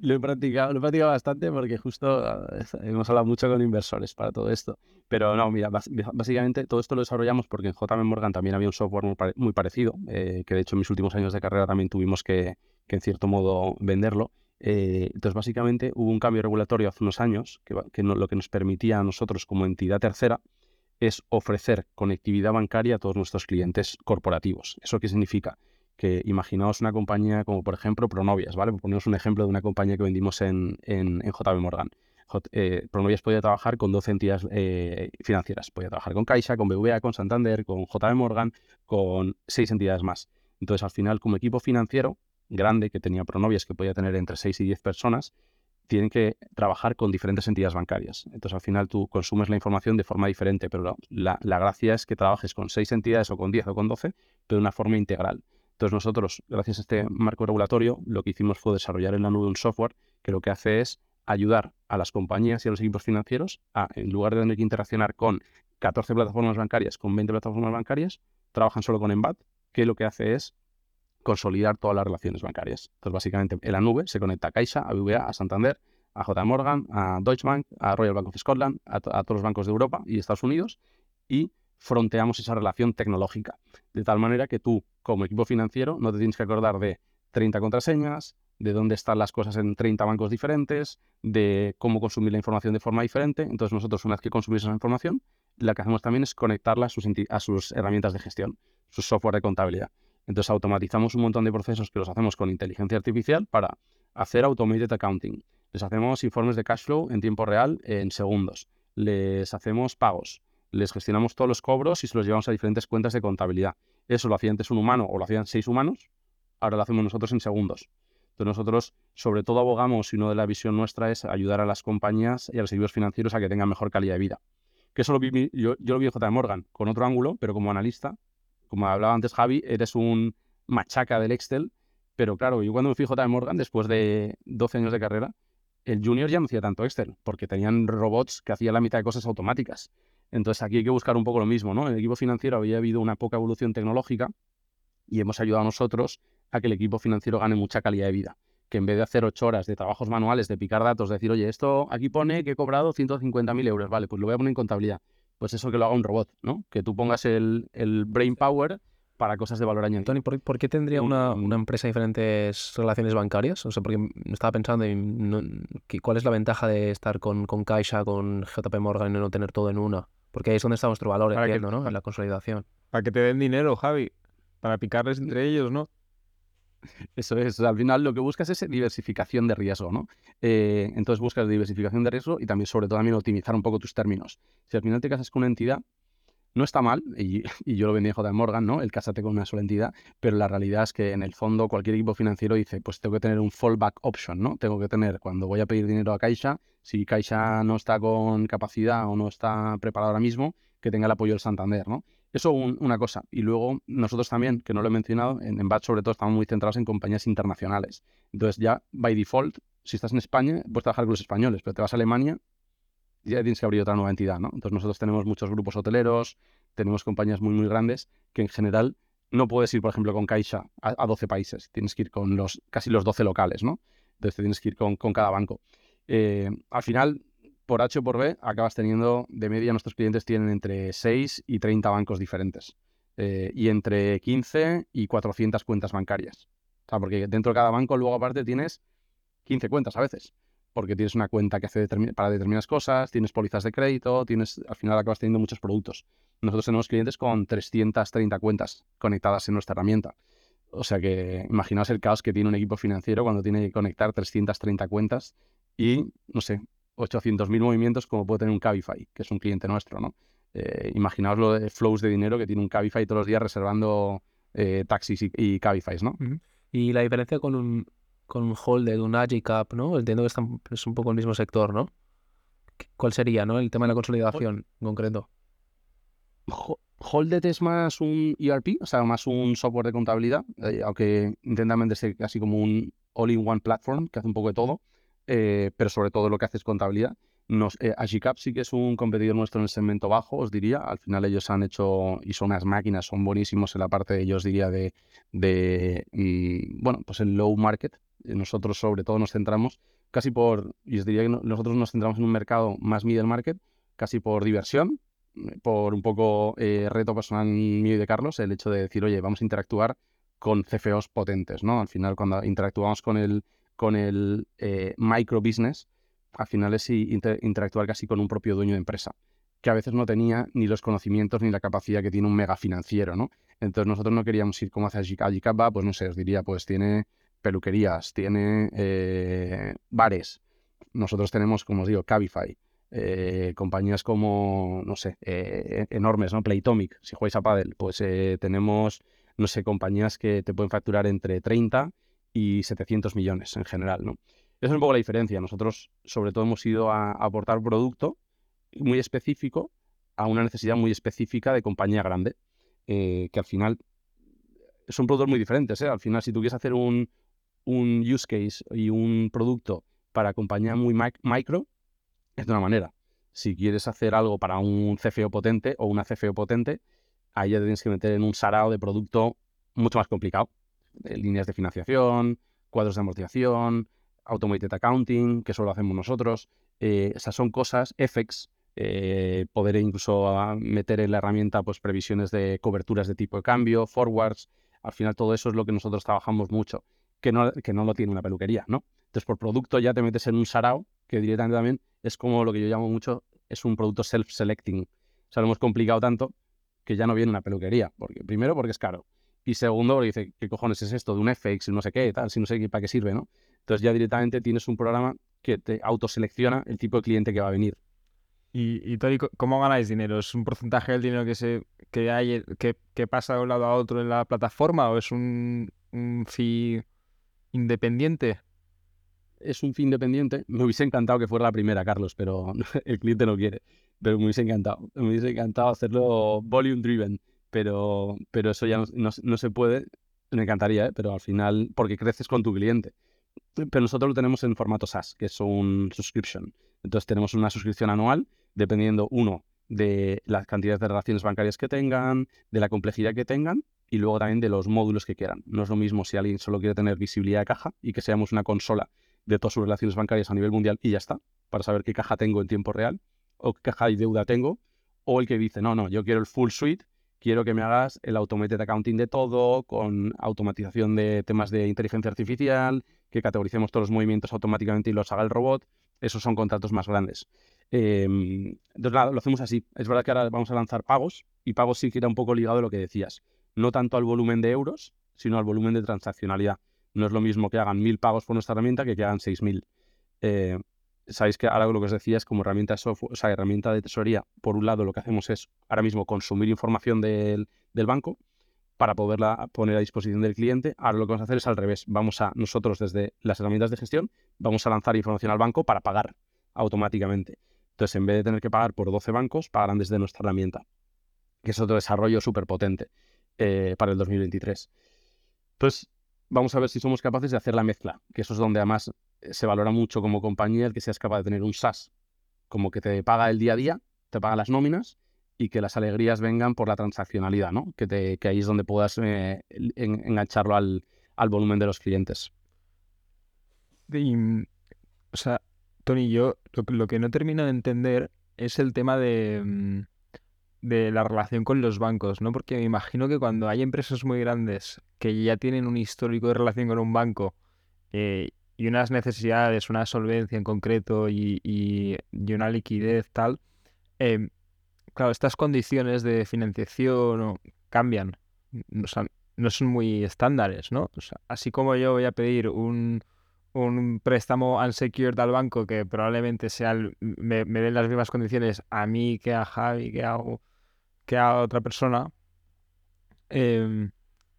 Lo he practicado, lo he practicado bastante porque justo ah, hemos hablado mucho con inversores para todo esto. Pero no, mira, básicamente todo esto lo desarrollamos porque en JM Morgan también había un software muy, parecido, eh, que de hecho en mis últimos años de carrera también tuvimos que, que en cierto modo venderlo. Eh, entonces, básicamente hubo un cambio regulatorio hace unos años que, que lo que nos permitía a nosotros como entidad tercera es ofrecer conectividad bancaria a todos nuestros clientes corporativos. ¿Eso qué significa? que imaginaos una compañía como por ejemplo Pronovias, ¿vale? Ponemos un ejemplo de una compañía que vendimos en, en, JB Morgan. Eh, Pronovias podía trabajar con 12 entidades eh, financieras. Podía trabajar con Caixa, con BVA, con Santander, con JB Morgan, con seis entidades más. Entonces, al final, como equipo financiero grande que tenía Pronovias, que podía tener entre 6 y 10 personas, tienen que trabajar con diferentes entidades bancarias. Entonces, al final, tú consumes la información de forma diferente, pero la, la gracia es que trabajes con 6 entidades o con 10 o con 12, pero de una forma integral. Entonces nosotros, gracias a este marco regulatorio, lo que hicimos fue desarrollar en la nube un software que lo que hace es ayudar a las compañías y a los equipos financieros a, en lugar de tener que interaccionar con 14 plataformas bancarias, con 20 plataformas bancarias, trabajan solo con Embat, que lo que hace es consolidar todas las relaciones bancarias. Entonces, básicamente, en la nube se conecta a Caixa, a BBVA, a Santander, a JP Morgan, a Deutsche Bank, a Royal Bank of Scotland, a, a todos los bancos de Europa y Estados Unidos y fronteamos esa relación tecnológica. De tal manera que tú, como equipo financiero, no te tienes que acordar de 30 contraseñas, de dónde están las cosas en 30 bancos diferentes, de cómo consumir la información de forma diferente. Entonces nosotros una vez que consumimos esa información, lo que hacemos también es conectarla a sus, a sus herramientas de gestión, su software de contabilidad. Entonces automatizamos un montón de procesos que los hacemos con inteligencia artificial para hacer automated accounting. Les hacemos informes de cash flow en tiempo real en segundos. Les hacemos pagos. Les gestionamos todos los cobros y se los llevamos a diferentes cuentas de contabilidad. Eso lo hacía antes un humano o lo hacían seis humanos, ahora lo hacemos nosotros en segundos. Entonces nosotros sobre todo abogamos y una de la visión nuestra es ayudar a las compañías y a los servicios financieros a que tengan mejor calidad de vida. Que eso lo vi, yo, lo vi en JM Morgan con otro ángulo, pero como analista, como hablaba antes Javi, eres un machaca del Excel, pero claro, yo cuando me fui JM Morgan, después de 12 años de carrera, el junior ya no hacía tanto Excel, porque tenían robots que hacían la mitad de cosas automáticas. Entonces aquí hay que buscar un poco lo mismo, ¿no? En el equipo financiero había habido una poca evolución tecnológica y hemos ayudado a nosotros a que el equipo financiero gane mucha calidad de vida. Que en vez de hacer ocho horas de trabajos manuales, de picar datos, decir, oye, esto aquí pone que he cobrado 150.000 euros, vale, pues lo voy a poner en contabilidad. Pues eso que lo haga un robot, ¿no? Que tú pongas el, brain power para cosas de valor añadido. Tony, ¿por, qué tendría una, empresa diferentes relaciones bancarias? O sea, porque me estaba pensando en cuál es la ventaja de estar con, con Caixa, con JP Morgan y no tener todo en una. Porque ahí es donde está nuestro valor, entiendo, ¿no? En la consolidación. Para que te den dinero, Javi. Para picarles entre ellos, ¿no? Eso es, al final lo que buscas es diversificación de riesgo, ¿no? Eh, entonces buscas diversificación de riesgo y también, sobre todo, también optimizar un poco tus términos. Si al final te casas con una entidad, no está mal, y, yo lo vendí de Morgan, ¿no? El cásate con una sola entidad, pero la realidad es que en el fondo cualquier equipo financiero dice, pues tengo que tener un fallback option, ¿no? Tengo que tener, cuando voy a pedir dinero a Caixa, si Caixa no está con capacidad o no está preparado ahora mismo, que tenga el apoyo del Santander, ¿no? Eso una cosa. Y luego nosotros también, que no lo he mencionado, en, en BAT sobre todo estamos muy centrados en compañías internacionales. Entonces ya, by default, si estás en España, puedes trabajar con los españoles, pero te vas a Alemania, ya tienes que abrir otra nueva entidad, ¿no? Entonces nosotros tenemos muchos grupos hoteleros, tenemos compañías muy, muy grandes que en general no puedes ir, por ejemplo, con Caixa a, 12 países, tienes que ir con los casi los 12 locales, ¿no? Entonces te tienes que ir con, con cada banco. Eh, al final, por H o por B, acabas teniendo, de media, nuestros clientes tienen entre 6 y 30 bancos diferentes. Eh, y entre 15 y 400 cuentas bancarias. O sea, porque dentro de cada banco, luego aparte, tienes 15 cuentas a veces. Porque tienes una cuenta que hace para determinadas cosas, tienes pólizas de crédito, tienes, al final acabas teniendo muchos productos. Nosotros tenemos clientes con 330 cuentas conectadas en nuestra herramienta. O sea que imaginaos el caos que tiene un equipo financiero cuando tiene que conectar 330 cuentas y, no sé, 800.000 movimientos como puede tener un Cabify, que es un cliente nuestro, ¿no? Eh, imaginaos lo de flows de dinero que tiene un Cabify todos los días reservando eh, taxis y, y, Cabifys, ¿no? Y la diferencia con un, con un Holded, un Agicap, ¿no? Entiendo que es un poco el mismo sector, ¿no? ¿Cuál sería, no? El tema de la consolidación en concreto. Holded es más un ERP, o sea, más un software de contabilidad, eh, aunque intenta venderse casi como un all-in-one platform que hace un poco de todo. Eh, pero sobre todo lo que hace es contabilidad. Nos, eh, Agicap sí que es un competidor nuestro en el segmento bajo, os diría. Al final ellos han hecho, y son unas máquinas, son buenísimos en la parte, yo os diría, de, de mm, bueno, pues el low market. Eh, nosotros sobre todo nos centramos casi por, y os diría que nosotros nos centramos en un mercado más middle market, casi por diversión, por un poco reto personal mío y de Carlos, el hecho de decir, oye, vamos a interactuar con CFOs potentes, ¿no? Al final, cuando interactuamos con el con el eh, micro business, al final es interactuar casi con un propio dueño de empresa, que a veces no tenía ni los conocimientos ni la capacidad que tiene un mega financiero, ¿no? Entonces nosotros no queríamos ir como hace Agicaba, pues no sé, os diría, pues tiene peluquerías, tiene eh, bares. Nosotros tenemos, como os digo, Cabify, eh, compañías como, no sé, enormes, ¿no? Playtomic, si jugáis a Paddle, pues tenemos, no sé, compañías que te pueden facturar entre 30 y 700 millones en general, ¿no? Esa es un poco la diferencia. Nosotros, sobre todo, hemos ido a, aportar producto muy específico a una necesidad muy específica de compañía grande, eh, que al final son productos muy diferentes. ¿eh? Al final, si tú quieres hacer un, un use case y un producto para compañía muy micro, es de una manera. Si quieres hacer algo para un CFO potente o una CFO potente, ahí ya te tienes que meter en un sarao de producto mucho más complicado líneas de financiación, cuadros de amortización, automated accounting, que solo hacemos nosotros. Eh, esas son cosas, FX, eh, poder incluso ah, meter en la herramienta pues, previsiones de coberturas de tipo de cambio, forwards. Al final todo eso es lo que nosotros trabajamos mucho, que no, que no lo tiene una peluquería, ¿no? Entonces por producto ya te metes en un sarao, que directamente también es como lo que yo llamo mucho, es un producto self-selecting. O sea, lo hemos complicado tanto que ya no viene una peluquería. Porque, primero porque es caro. Y segundo, porque dice, ¿qué cojones es esto? De un FX, no sé qué, tal, si no sé para qué sirve, ¿no? Entonces ya directamente tienes un programa que te autoselecciona el tipo de cliente que va a venir. ¿Y, y Tori, cómo ganáis dinero? ¿Es un porcentaje del dinero que se que hay que, que pasa de un lado a otro en la plataforma o es un, un fee independiente? Es un fee independiente. Me hubiese encantado que fuera la primera, Carlos, pero el cliente no quiere. Pero me hubiese encantado. Me hubiese encantado hacerlo volume driven, pero, pero eso ya no, no, no se puede. Me encantaría, ¿eh? pero al final, porque creces con tu cliente. Pero nosotros lo tenemos en formato SaaS, que es un subscription. Entonces tenemos una suscripción anual, dependiendo, uno, de las cantidades de relaciones bancarias que tengan, de la complejidad que tengan y luego también de los módulos que quieran. No es lo mismo si alguien solo quiere tener visibilidad de caja y que seamos una consola de todas sus relaciones bancarias a nivel mundial y ya está, para saber qué caja tengo en tiempo real o qué caja y deuda tengo, o el que dice, no, no, yo quiero el full suite, quiero que me hagas el automated accounting de todo, con automatización de temas de inteligencia artificial, que categoricemos todos los movimientos automáticamente y los haga el robot. Esos son contratos más grandes. Eh, entonces, nada, lo hacemos así. Es verdad que ahora vamos a lanzar pagos y pagos sí que era un poco ligado a lo que decías. No tanto al volumen de euros, sino al volumen de transaccionalidad. No es lo mismo que hagan mil pagos por nuestra herramienta que que hagan seis mil. Eh, sabéis que ahora lo que os decía es como herramienta de software, o sea, herramienta de tesorería, por un lado lo que hacemos es ahora mismo consumir información del, del, banco para poderla poner a disposición del cliente. Ahora lo que vamos a hacer es al revés. Vamos a nosotros desde las herramientas de gestión, vamos a lanzar información al banco para pagar automáticamente. Entonces, en vez de tener que pagar por 12 bancos, pagarán desde nuestra herramienta, que es otro desarrollo súper potente eh, para el 2023. Entonces, vamos a ver si somos capaces de hacer la mezcla, que eso es donde además eh, se valora mucho como compañía el que seas capaz de tener un SaaS, como que te paga el día a día, te paga las nóminas y que las alegrías vengan por la transaccionalidad, ¿no? Que, te, que ahí es donde puedas eh, en, engancharlo al, al, volumen de los clientes. Y, o sea, Tony, yo lo, lo, que no termino de entender es el tema de, mm, de la relación con los bancos, ¿no? Porque me imagino que cuando hay empresas muy grandes que ya tienen un histórico de relación con un banco eh, y unas necesidades, una solvencia en concreto y, y, una liquidez tal, eh, claro, estas condiciones de financiación cambian, o sea, no son muy estándares, ¿no? Así como yo voy a pedir un, un préstamo unsecured al banco que probablemente sea el, me, me, den las mismas condiciones a mí que a Javi, que a, que a otra persona, eh,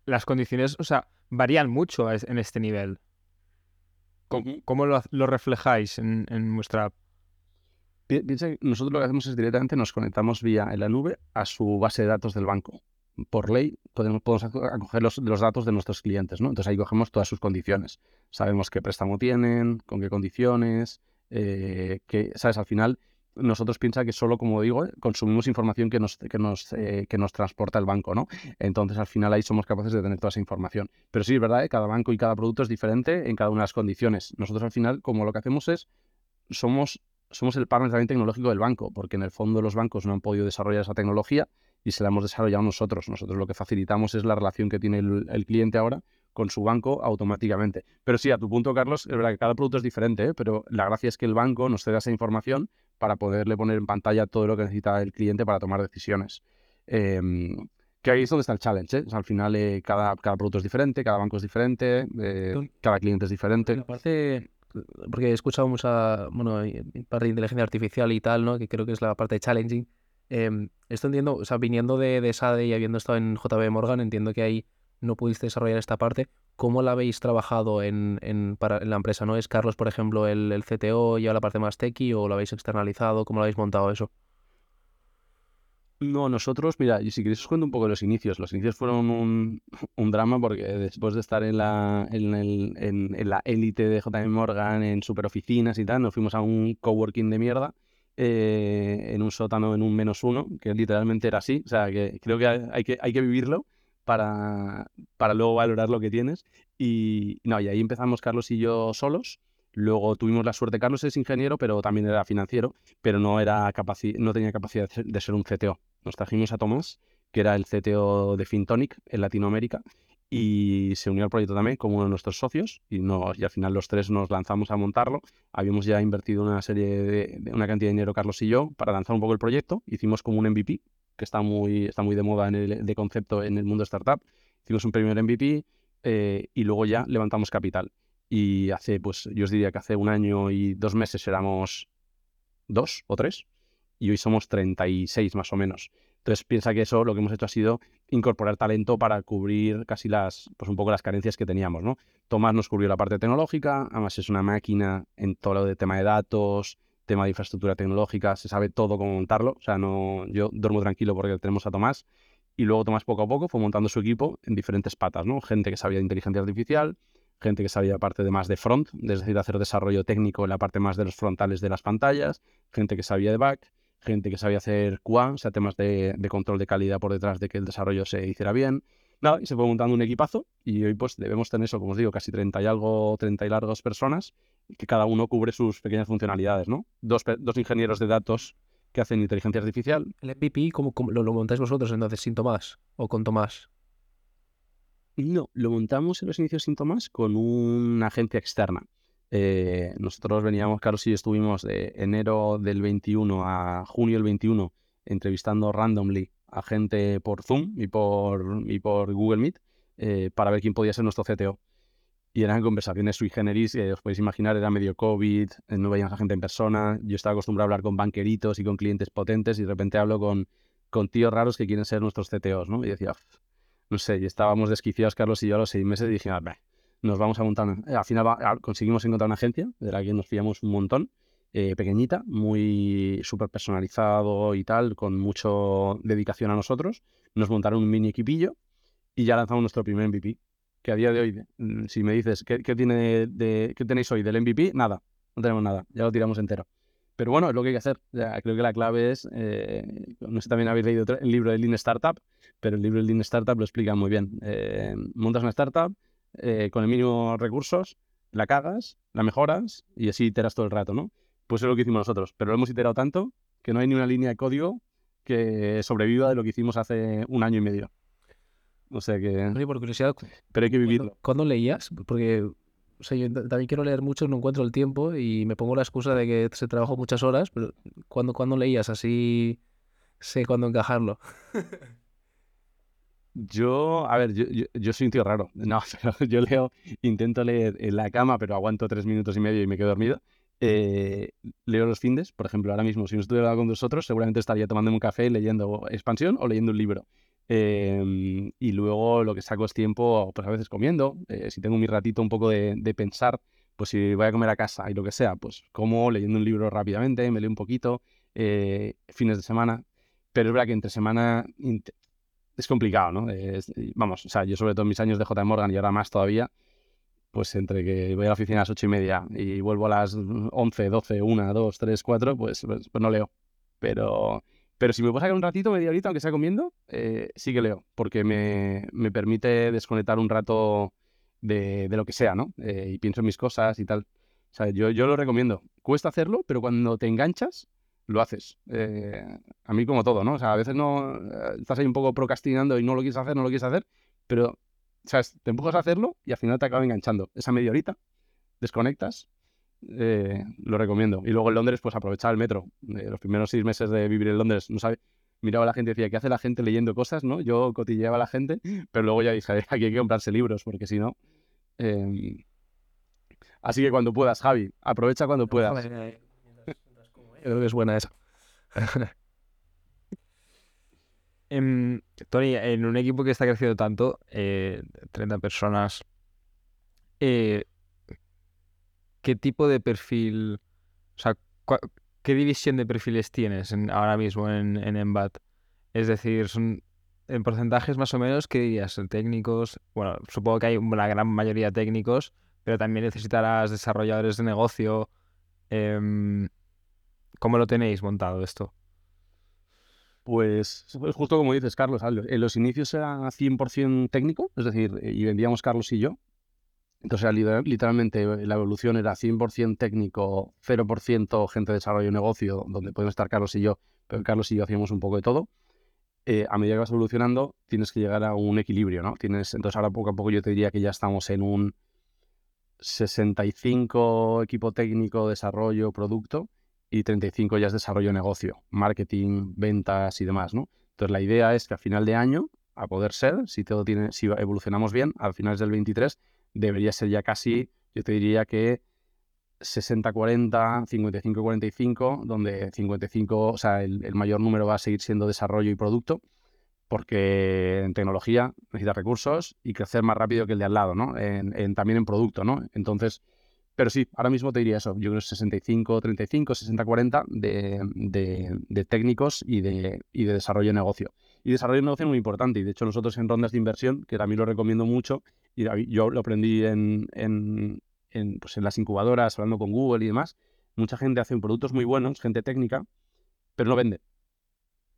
las condiciones, o sea, varían mucho en este nivel. ¿Cómo, cómo lo, lo, reflejáis en, en vuestra app? Piensa que nosotros lo que hacemos es directamente nos conectamos vía en la nube a su base de datos del banco. Por ley podemos, podemos acoger los, los, datos de nuestros clientes, ¿no? Entonces ahí cogemos todas sus condiciones. Sabemos qué préstamo tienen, con qué condiciones, eh, ¿sabes? Al final nosotros piensa que solo, como digo, consumimos información que nos, que, nos, eh, que nos transporta el banco, ¿no? Entonces, al final ahí somos capaces de tener toda esa información. Pero sí, es verdad, ¿eh? cada banco y cada producto es diferente en cada una de las condiciones. Nosotros, al final, como lo que hacemos es, somos, somos el partner también tecnológico del banco, porque en el fondo los bancos no han podido desarrollar esa tecnología y se la hemos desarrollado nosotros. Nosotros lo que facilitamos es la relación que tiene el, el cliente ahora con su banco automáticamente. Pero sí, a tu punto, Carlos, es verdad que cada producto es diferente, ¿eh? pero la gracia es que el banco nos ceda esa información para poderle poner en pantalla todo lo que necesita el cliente para tomar decisiones. Eh, que ahí es donde está el challenge. ¿eh? O sea, al final, eh, cada, cada, producto es diferente, cada banco es diferente, eh, cada cliente es diferente. Aparte, porque he escuchado mucha bueno, parte de inteligencia artificial y tal, ¿no? que creo que es la parte de challenging. Esto entiendo, o sea, viniendo de, de SADE y habiendo estado en JB Morgan, entiendo que ahí no pudiste desarrollar esta parte. ¿Cómo la habéis trabajado en, en, para, en la empresa? ¿No es Carlos, por ejemplo, el, el CTO y la parte más techy o lo habéis externalizado? ¿Cómo lo habéis montado eso? No, nosotros, mira, y si queréis os cuento un poco de los inicios. Los inicios fueron un, drama porque después de estar en la en, en, élite de JM Morgan, en superoficinas y tal, nos fuimos a un coworking de mierda, eh, en un sótano en un menos uno, que literalmente era así. O sea, que creo que hay que, hay que vivirlo para, para luego valorar lo que tienes. Y, no, y ahí empezamos Carlos y yo solos. Luego tuvimos la suerte, Carlos es ingeniero, pero también era financiero, pero no, era no tenía capacidad de ser un CTO. Nos trajimos a Tomás, que era el CTO de FinTonic en Latinoamérica, y se unió al proyecto también como uno de nuestros socios y, no, y al final los tres nos lanzamos a montarlo. Habíamos ya invertido una serie de, una cantidad de dinero Carlos y yo para lanzar un poco el proyecto. Hicimos como un MVP que está muy, está muy de moda en el, de concepto en el mundo startup. Hicimos un primer MVP eh, y luego ya levantamos capital. Y hace, pues yo os diría que hace un año y dos meses éramos dos o tres y hoy somos 36 más o menos. Entonces piensa que eso lo que hemos hecho ha sido incorporar talento para cubrir casi las, pues un poco las carencias que teníamos, ¿no? Tomás nos cubrió la parte tecnológica, además es una máquina en todo lo de tema de datos, tema de infraestructura tecnológica, se sabe todo cómo montarlo, o sea, no, yo duermo tranquilo porque tenemos a Tomás. Y luego Tomás poco a poco fue montando su equipo en diferentes patas, ¿no? Gente que sabía de inteligencia artificial, gente que sabía parte de más de front, es decir, hacer desarrollo técnico en la parte más de los frontales de las pantallas, gente que sabía de back, gente que sabía hacer QA, o sea, temas de, control de calidad por detrás de que el desarrollo se hiciera bien. Nada, y se fue montando un equipazo y hoy pues debemos tener eso, como os digo, casi 30 y algo, 30 y largos personas, que cada uno cubre sus pequeñas funcionalidades, ¿no? Dos, dos ingenieros de datos que hacen inteligencia artificial. ¿El MVP cómo, lo, lo, montáis vosotros entonces sin Tomás o con Tomás? No, lo montamos en los inicios sin Tomás con una agencia externa. Eh, nosotros veníamos, Carlos y estuvimos de enero del 21 a junio del 21 entrevistando randomly a gente por Zoom y por, Google Meet eh, para ver quién podía ser nuestro CTO. Y eran conversaciones sui generis, que os podéis imaginar, era medio COVID, eh, no veíamos a gente en persona. Yo estaba acostumbrado a hablar con banqueritos y con clientes potentes y de repente hablo con, con tíos raros que quieren ser nuestros CTOs, ¿no? Y decía, no sé, y estábamos desquiciados, Carlos y yo, a los seis meses y dije, nos vamos a montar. Eh, al final conseguimos encontrar una agencia de la que nos fiamos un montón, eh, pequeñita, muy súper personalizado y tal, con mucha dedicación a nosotros. Nos montaron un mini equipillo y ya lanzamos nuestro primer MVP. Que a día de hoy, mm, si me dices, ¿qué, tiene de, ¿qué tenéis hoy del MVP? Nada, no tenemos nada, ya lo tiramos entero. Pero bueno, es lo que hay que hacer. creo que la clave es, eh, no sé, también habéis leído el libro de Lean Startup, pero el libro de Lean Startup lo explica muy bien. montas una startup, eh, con el mínimo recursos, la cagas, la mejoras y así iteras todo el rato, ¿no? Pues es lo que hicimos nosotros, pero lo hemos iterado tanto que no hay ni una línea de código que sobreviva de lo que hicimos hace un año y medio. O sea que... por curiosidad, pero hay que vivirlo. ¿Cuándo leías? Porque o sea, yo también quiero leer mucho, no encuentro el tiempo y me pongo la excusa de que se trabajó muchas horas, pero ¿cuándo, cuando leías? Así sé cuándo encajarlo. Yo, a ver, yo, soy un tío raro. No, pero yo leo, intento leer en la cama, pero aguanto tres minutos y medio y me quedo dormido. Eh, leo los findes, por ejemplo, ahora mismo, si no estuviera con vosotros, seguramente estaría tomando un café leyendo expansión o leyendo un libro. Em, y luego lo que saco es tiempo, pues a veces comiendo. Eh, si tengo mi ratito un poco de, pensar, pues si voy a comer a casa y lo que sea, pues como leyendo un libro rápidamente, me leo un poquito, eh, fines de semana. Pero es verdad que entre semana es complicado, ¿no? vamos, o sea, yo sobre todo en mis años de J. Morgan y ahora más todavía, pues entre que voy a la oficina a las ocho y media y vuelvo a las 11, 12, 1, 2, 3, 4, pues, no leo. Pero, pero si me puedo sacar un ratito, media horita, aunque sea comiendo, eh, sí que leo, porque me, me, permite desconectar un rato de, de lo que sea, ¿no? Eh, y pienso en mis cosas y tal. O sea, yo, yo lo recomiendo. Cuesta hacerlo, pero cuando te enganchas, lo haces. Eh, a mí como todo, ¿no? O sea, a veces no eh, estás ahí un poco procrastinando y no lo quieres hacer, no lo quieres hacer, pero, ¿sabes? Te empujas a hacerlo y al final te acaba enganchando. Esa media horita, desconectas, eh, lo recomiendo. Y luego en Londres, pues aprovechar el metro. los primeros seis meses de vivir en Londres, no sabe, miraba a la gente y decía, ¿qué hace la gente leyendo cosas, no? Yo cotilleaba a la gente, pero luego ya dije, aquí hay que comprarse libros, porque si no... Em, así que cuando puedas, Javi, aprovecha cuando puedas. Es buena esa. Em, Tony, en un equipo que está creciendo tanto, 30 eh, personas, eh, ¿qué tipo de perfil, o sea, qué división de perfiles tienes ahora mismo en, en Embat? Es decir, son en porcentajes más o menos, ¿qué dirías? Técnicos, bueno, supongo que hay una gran mayoría técnicos, pero también necesitarás desarrolladores de negocio. Em, ¿Cómo lo tenéis montado esto? Pues, pues, justo como dices, Carlos, en los inicios era 100% técnico, es decir, eh, y vendíamos Carlos y yo. Entonces, literalmente, la evolución era 100% técnico, 0% gente de desarrollo de negocio, donde pueden estar Carlos y yo, pero Carlos y yo hacíamos un poco de todo. eh, a medida que vas evolucionando, tienes que llegar a un equilibrio, ¿no? Tienes, entonces ahora poco a poco yo te diría que ya estamos en un 65 equipo técnico, desarrollo, producto, y 35 ya es desarrollo negocio, marketing, ventas y demás, ¿no? Entonces la idea es que a final de año, a poder ser, si todo tiene, si evolucionamos bien, al final del 23, debería ser ya casi, yo te diría que 60-40, 55-45, donde 55, o sea, el, mayor número va a seguir siendo desarrollo y producto, porque en tecnología necesita recursos y crecer más rápido que el de al lado, ¿no? En, también en producto, ¿no? Entonces, pero sí, ahora mismo te diría eso, yo creo 65, 35, 60, 40 de, de, técnicos y de, y de desarrollo de negocio. Y desarrollo de negocio es muy importante, y de hecho nosotros en rondas de inversión, que también lo recomiendo mucho, y yo lo aprendí en, en, pues en las incubadoras, hablando con Google y demás, mucha gente hace productos muy buenos, gente técnica, pero no vende.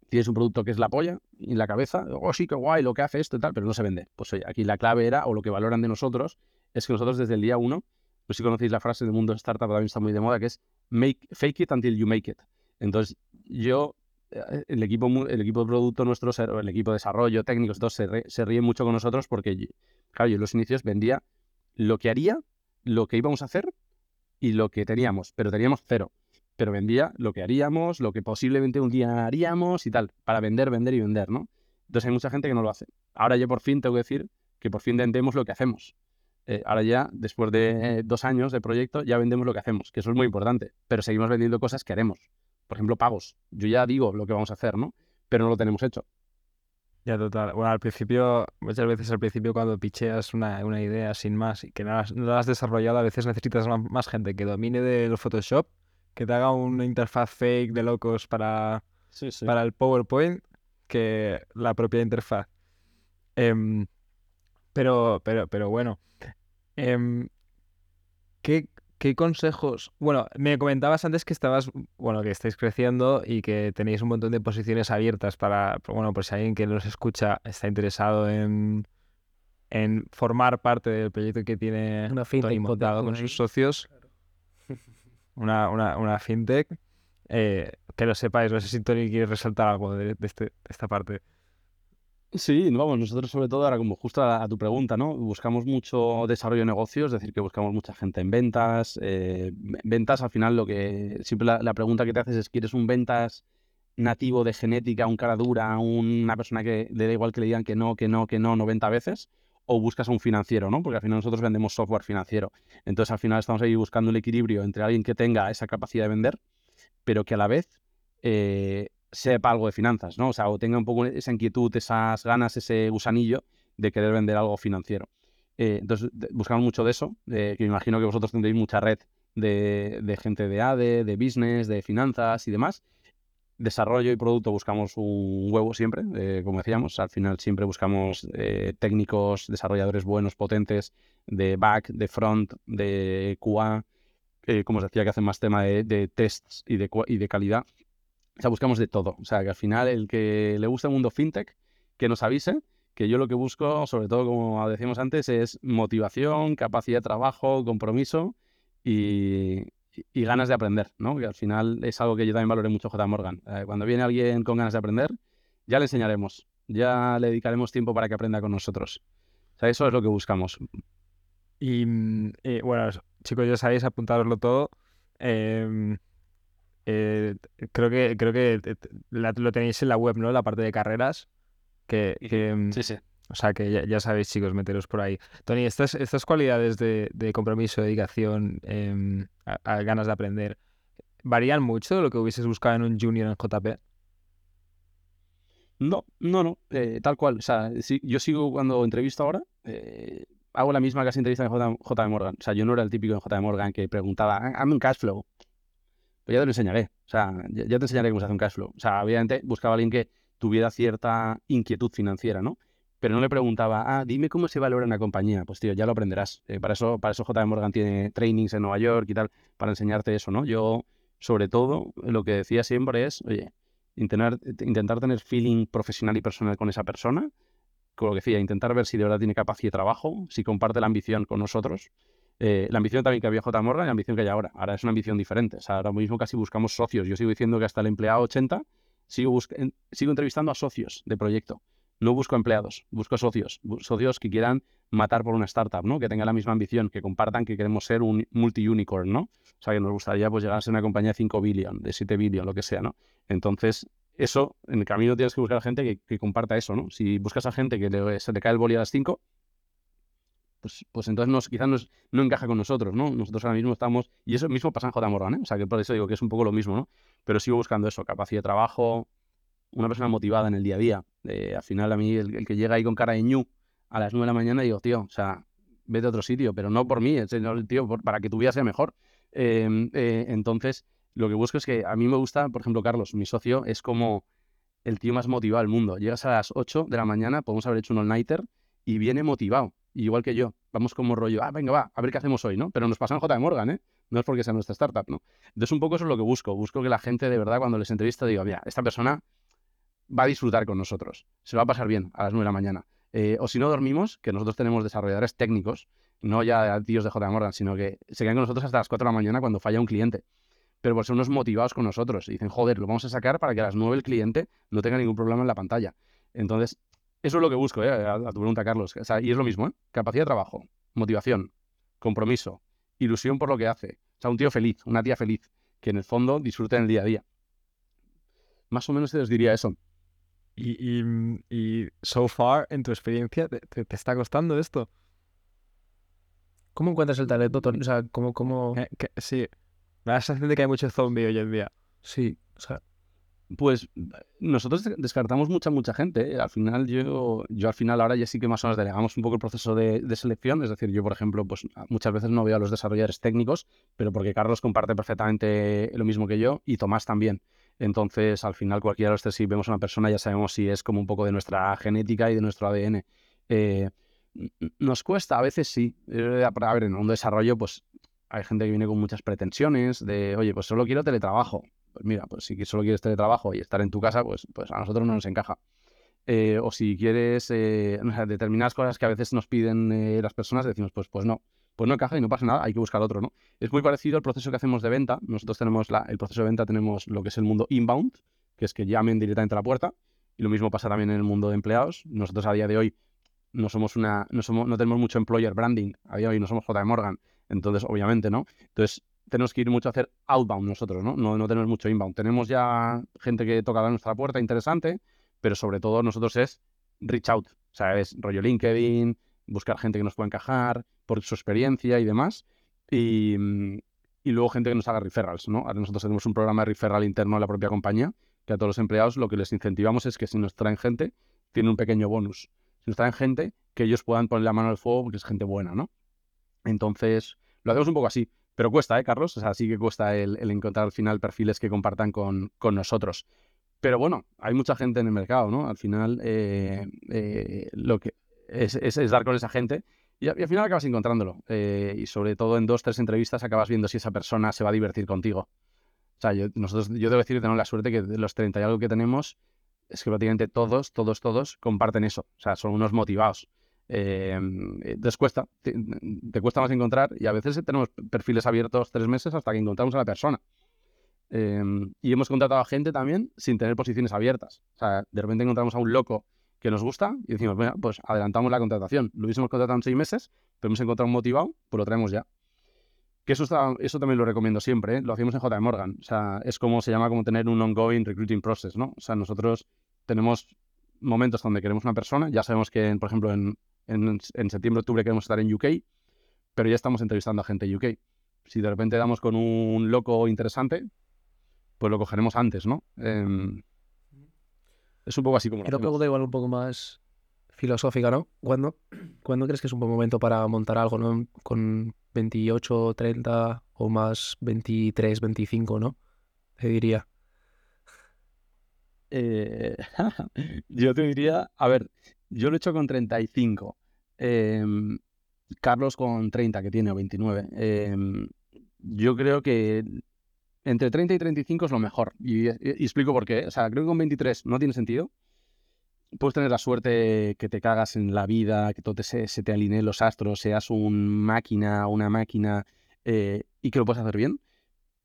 Tienes un producto que es la polla y la cabeza, oh sí, qué guay lo que hace esto y tal, pero no se vende. Pues oye, aquí la clave era, o lo que valoran de nosotros, es que nosotros desde el día uno, pues si conocéis la frase del mundo startup, también está muy de moda, que es make, fake it until you make it. Entonces, yo, eh, el equipo, el equipo de producto nuestro, el equipo de desarrollo, técnicos, todos se, ríen mucho con nosotros porque, claro, yo en los inicios vendía lo que haría lo que íbamos a hacer y lo que teníamos, pero teníamos cero. Pero vendía lo que haríamos, lo que posiblemente un día haríamos y tal, para vender, vender y vender, ¿no? Entonces hay mucha gente que no lo hace. Ahora ya por fin tengo que decir que por fin vendemos lo que hacemos. Eh, ahora ya, después de dos años de proyecto, ya vendemos lo que hacemos, que eso es muy importante, pero seguimos vendiendo cosas que haremos. Por ejemplo, pagos. Yo ya digo lo que vamos a hacer, ¿no? Pero no lo tenemos hecho. Ya, total. Bueno, al principio, muchas veces al principio cuando picheas una, una idea sin más y que no, la has desarrollado, a veces necesitas más, gente que domine del Photoshop, que te haga una interfaz fake de locos para, para el PowerPoint, que la propia interfaz. Em, pero, pero, pero bueno. Em, ¿qué, ¿Qué consejos? Bueno, me comentabas antes que estabas, bueno, que estáis creciendo y que tenéis un montón de posiciones abiertas para, bueno, por si alguien que nos escucha está interesado en, en formar parte del proyecto que tiene una fintech montado con sus socios. Una, una, una fintech. Eh, que lo sepáis, no sé si Tony quiere resaltar algo de, este, de esta parte. Sí, vamos, nosotros sobre todo ahora como justo a, tu pregunta, ¿no? Buscamos mucho desarrollo de negocios, es decir, que buscamos mucha gente en ventas. Eh, ventas al final lo que siempre la, pregunta que te haces es, ¿quieres un ventas nativo de genética, un cara dura, una persona que le da igual que le digan que no, que no, que no 90 veces? ¿O buscas un financiero, ¿no? Porque al final nosotros vendemos software financiero. Entonces al final estamos ahí buscando el equilibrio entre alguien que tenga esa capacidad de vender, pero que a la vez... Eh, sepa algo de finanzas, ¿no? O sea, o tenga un poco esa inquietud, esas ganas, ese gusanillo de querer vender algo financiero. Eh, entonces, buscamos mucho de eso, que me imagino que vosotros tendréis mucha red de, gente de ADE, de business, de finanzas y demás. Desarrollo y producto buscamos un huevo siempre, eh, como decíamos. Al final siempre buscamos eh, técnicos, desarrolladores buenos, potentes, de back, de front, de QA, como os decía, que hacen más tema de, de tests y de, y de calidad o sea, buscamos de todo. O sea, que al final el que le gusta el mundo fintech, que nos avise, que yo lo que busco, sobre todo como decíamos antes, es motivación, capacidad de trabajo, compromiso y, ganas de aprender, ¿no? Que al final es algo que yo también valoré mucho J. Morgan. Eh, cuando viene alguien con ganas de aprender, ya le enseñaremos, ya le dedicaremos tiempo para que aprenda con nosotros. O sea, eso es lo que buscamos. Y, mm, eh, bueno, chicos, ya sabéis, apuntároslo todo. Em, eh, creo que, creo que lo tenéis en la web, ¿no? La parte de carreras. Que, mm, sí, sí. O sea que ya, sabéis, chicos, meteros por ahí. Tony, estas, estas cualidades de, compromiso, dedicación, em, a, ganas de aprender, ¿varían mucho de lo que hubieses buscado en un junior en JP? No, no, no, eh, tal cual. O sea, yo sigo cuando entrevisto ahora, eh, hago la misma casi entrevista en J, Morgan. O sea, yo no era el típico en J Morgan que preguntaba, hazme un cash flow. Pues ya te lo enseñaré. O sea, ya, te enseñaré cómo se hace un cash flow. O sea, obviamente buscaba a alguien que tuviera cierta inquietud financiera, ¿no? Pero no le preguntaba, ah, dime cómo se valora una compañía. Pues tío, ya lo aprenderás. Eh, para eso, para eso JM Morgan tiene trainings en Nueva York y tal, para enseñarte eso, ¿no? Yo, sobre todo, lo que decía siempre es, oye, intentar, intentar tener feeling profesional y personal con esa persona. Como lo que decía, intentar ver si de verdad tiene capacidad de trabajo, si comparte la ambición con nosotros eh, la ambición también que había J. Morgan y la ambición que hay ahora. Ahora es una ambición diferente. Ahora mismo casi buscamos socios. Yo sigo diciendo que hasta el empleado 80 sigo, sigo entrevistando a socios de proyecto. No busco empleados, busco socios, socios que quieran matar por una startup, ¿no? Que tengan la misma ambición, que compartan que queremos ser un multi-unicorn, ¿no? O sea, que nos gustaría pues llegar a ser una compañía de 5 billion, de 7 billion, lo que sea, ¿no? Entonces, eso, en el camino tienes que buscar a gente que, comparta eso, ¿no? Si buscas a gente que se le cae el boli a las 5, pues, pues entonces nos, quizás no encaja con nosotros, ¿no? Nosotros ahora mismo estamos, y eso mismo pasa en J. Morgan, ¿eh? O sea, que por eso digo que es un poco lo mismo, ¿no? Pero sigo buscando eso, capacidad de trabajo, una persona motivada en el día a día. Eh, al final, a mí, el, que llega ahí con cara de ñu a las 9 de la mañana, digo, tío, o sea, vete a otro sitio, pero no por mí, el tío, para que tu vida sea mejor. Em, eh, entonces, lo que busco es que a mí me gusta, por ejemplo, Carlos, mi socio, es como el tío más motivado del mundo. Llegas a las 8 de la mañana, podemos haber hecho un all-nighter y viene motivado, igual que yo. Vamos como rollo, ah, venga, va, a ver qué hacemos hoy, ¿no? Pero nos pasa en J. Morgan, ¿eh? No es porque sea nuestra startup, ¿no? Entonces, un poco eso es lo que busco. Busco que la gente, de verdad, cuando les entrevista, diga, mira, esta persona va a disfrutar con nosotros. Se va a pasar bien a las 9 de la mañana. Eh, o si no dormimos, que nosotros tenemos desarrolladores técnicos, no ya tíos de J. Morgan, sino que se quedan con nosotros hasta las 4 de la mañana cuando falla un cliente. Pero por ser unos motivados con nosotros. Y dicen, joder, lo vamos a sacar para que a las 9 el cliente no tenga ningún problema en la pantalla. Entonces, eso es lo que busco, ¿eh? a, tu pregunta, Carlos. y es lo mismo, ¿eh? Capacidad de trabajo, motivación, compromiso, ilusión por lo que hace. O sea, un tío feliz, una tía feliz, que en el fondo disfrute en el día a día. Más o menos se les diría eso. Y, y, so far, en tu experiencia, ¿te, está costando esto? ¿Cómo encuentras el talento, Tony? O sea, ¿cómo...? cómo... Eh, sí, me da la sensación de que hay mucho zombie hoy en día. Sí, o sea... Pues nosotros descartamos mucha, mucha gente. ¿eh? Al final, yo, yo al final ahora ya sí que más o menos delegamos un poco el proceso de, selección. Es decir, yo, por ejemplo, pues muchas veces no veo a los desarrolladores técnicos, pero porque Carlos comparte perfectamente lo mismo que yo y Tomás también. Entonces, al final, cualquiera de los tres, si vemos a una persona, ya sabemos si es como un poco de nuestra genética y de nuestro ADN. Eh, nos cuesta, a veces sí. Eh, a ver, en un desarrollo, pues hay gente que viene con muchas pretensiones de, oye, pues solo quiero teletrabajo. Pues mira, pues si solo quieres teletrabajo y estar en tu casa, pues, pues a nosotros no nos encaja. Eh, o si quieres determinadas cosas que a veces nos piden las personas, decimos, pues, pues no pues no encaja y no pasa nada, hay que buscar otro, ¿no? Es muy parecido al proceso que hacemos de venta. Nosotros tenemos la, el proceso de venta, tenemos lo que es el mundo inbound, que es que llamen directamente a la puerta, y lo mismo pasa también en el mundo de empleados. Nosotros a día de hoy no somos una, no somos, no tenemos mucho employer branding, a día de hoy no somos J. Morgan, entonces obviamente, ¿no? Entonces tenemos que ir mucho a hacer outbound nosotros, ¿no? No, tenemos mucho inbound. Tenemos ya gente que toca a nuestra puerta, interesante, pero sobre todo nosotros es reach out, o sea, es rollo LinkedIn, buscar gente que nos pueda encajar por su experiencia y demás. Y, luego gente que nos haga referrals, ¿no? Ahora nosotros tenemos un programa de referral interno en la propia compañía, que a todos los empleados lo que les incentivamos es que si nos traen gente, tiene un pequeño bonus. Si nos traen gente, que ellos puedan poner la mano al fuego porque es gente buena, ¿no? Entonces, lo hacemos un poco así. Pero cuesta, ¿eh, Carlos? O sea, sí que cuesta el, encontrar al final perfiles que compartan con, con, nosotros. Pero bueno, hay mucha gente en el mercado, ¿no? Al final, eh, eh, lo que es, dar con esa gente y, al final acabas encontrándolo. Eh, y sobre todo en dos, tres entrevistas acabas viendo si esa persona se va a divertir contigo. O sea, yo, nosotros, yo debo decir que tenemos la suerte que de los 30 y algo que tenemos, es que prácticamente todos, todos, todos comparten eso. O sea, son unos motivados. Eh, te, cuesta más encontrar y a veces tenemos perfiles abiertos tres meses hasta que encontramos a la persona. Eh, y hemos contratado a gente también sin tener posiciones abiertas. O sea, de repente encontramos a un loco que nos gusta y decimos, bueno, pues adelantamos la contratación. Lo hubiésemos contratado en seis meses, pero hemos encontrado un motivado, pues lo traemos ya. Que eso, eso también lo recomiendo siempre, ¿eh? lo hacemos en JM Morgan. O sea, es como se llama como tener un ongoing recruiting process, ¿no? O sea, nosotros tenemos momentos donde queremos una persona, ya sabemos que, por ejemplo, en, en, en septiembre, octubre queremos estar en UK, pero ya estamos entrevistando a gente en UK. Si de repente damos con un loco interesante, pues lo cogeremos antes, ¿no? Eh, es un poco así como... Pero pregunta igual un poco más filosófica, ¿no? ¿Cuándo, ¿Cuándo crees que es un buen momento para montar algo, ¿no? Con 28, 30 o más 23, 25, ¿no? Te diría. Eh, yo te diría, a ver, yo lo he hecho con 35. Em, Carlos con 30, que tiene, o 29. Em, yo creo que entre 30 y 35 es lo mejor. Y, explico por qué. O sea, creo que con 23 no tiene sentido. Puedes tener la suerte que te cagas en la vida, que todo te, se, te alineen los astros, seas un máquina, una máquina eh, y que lo puedas hacer bien.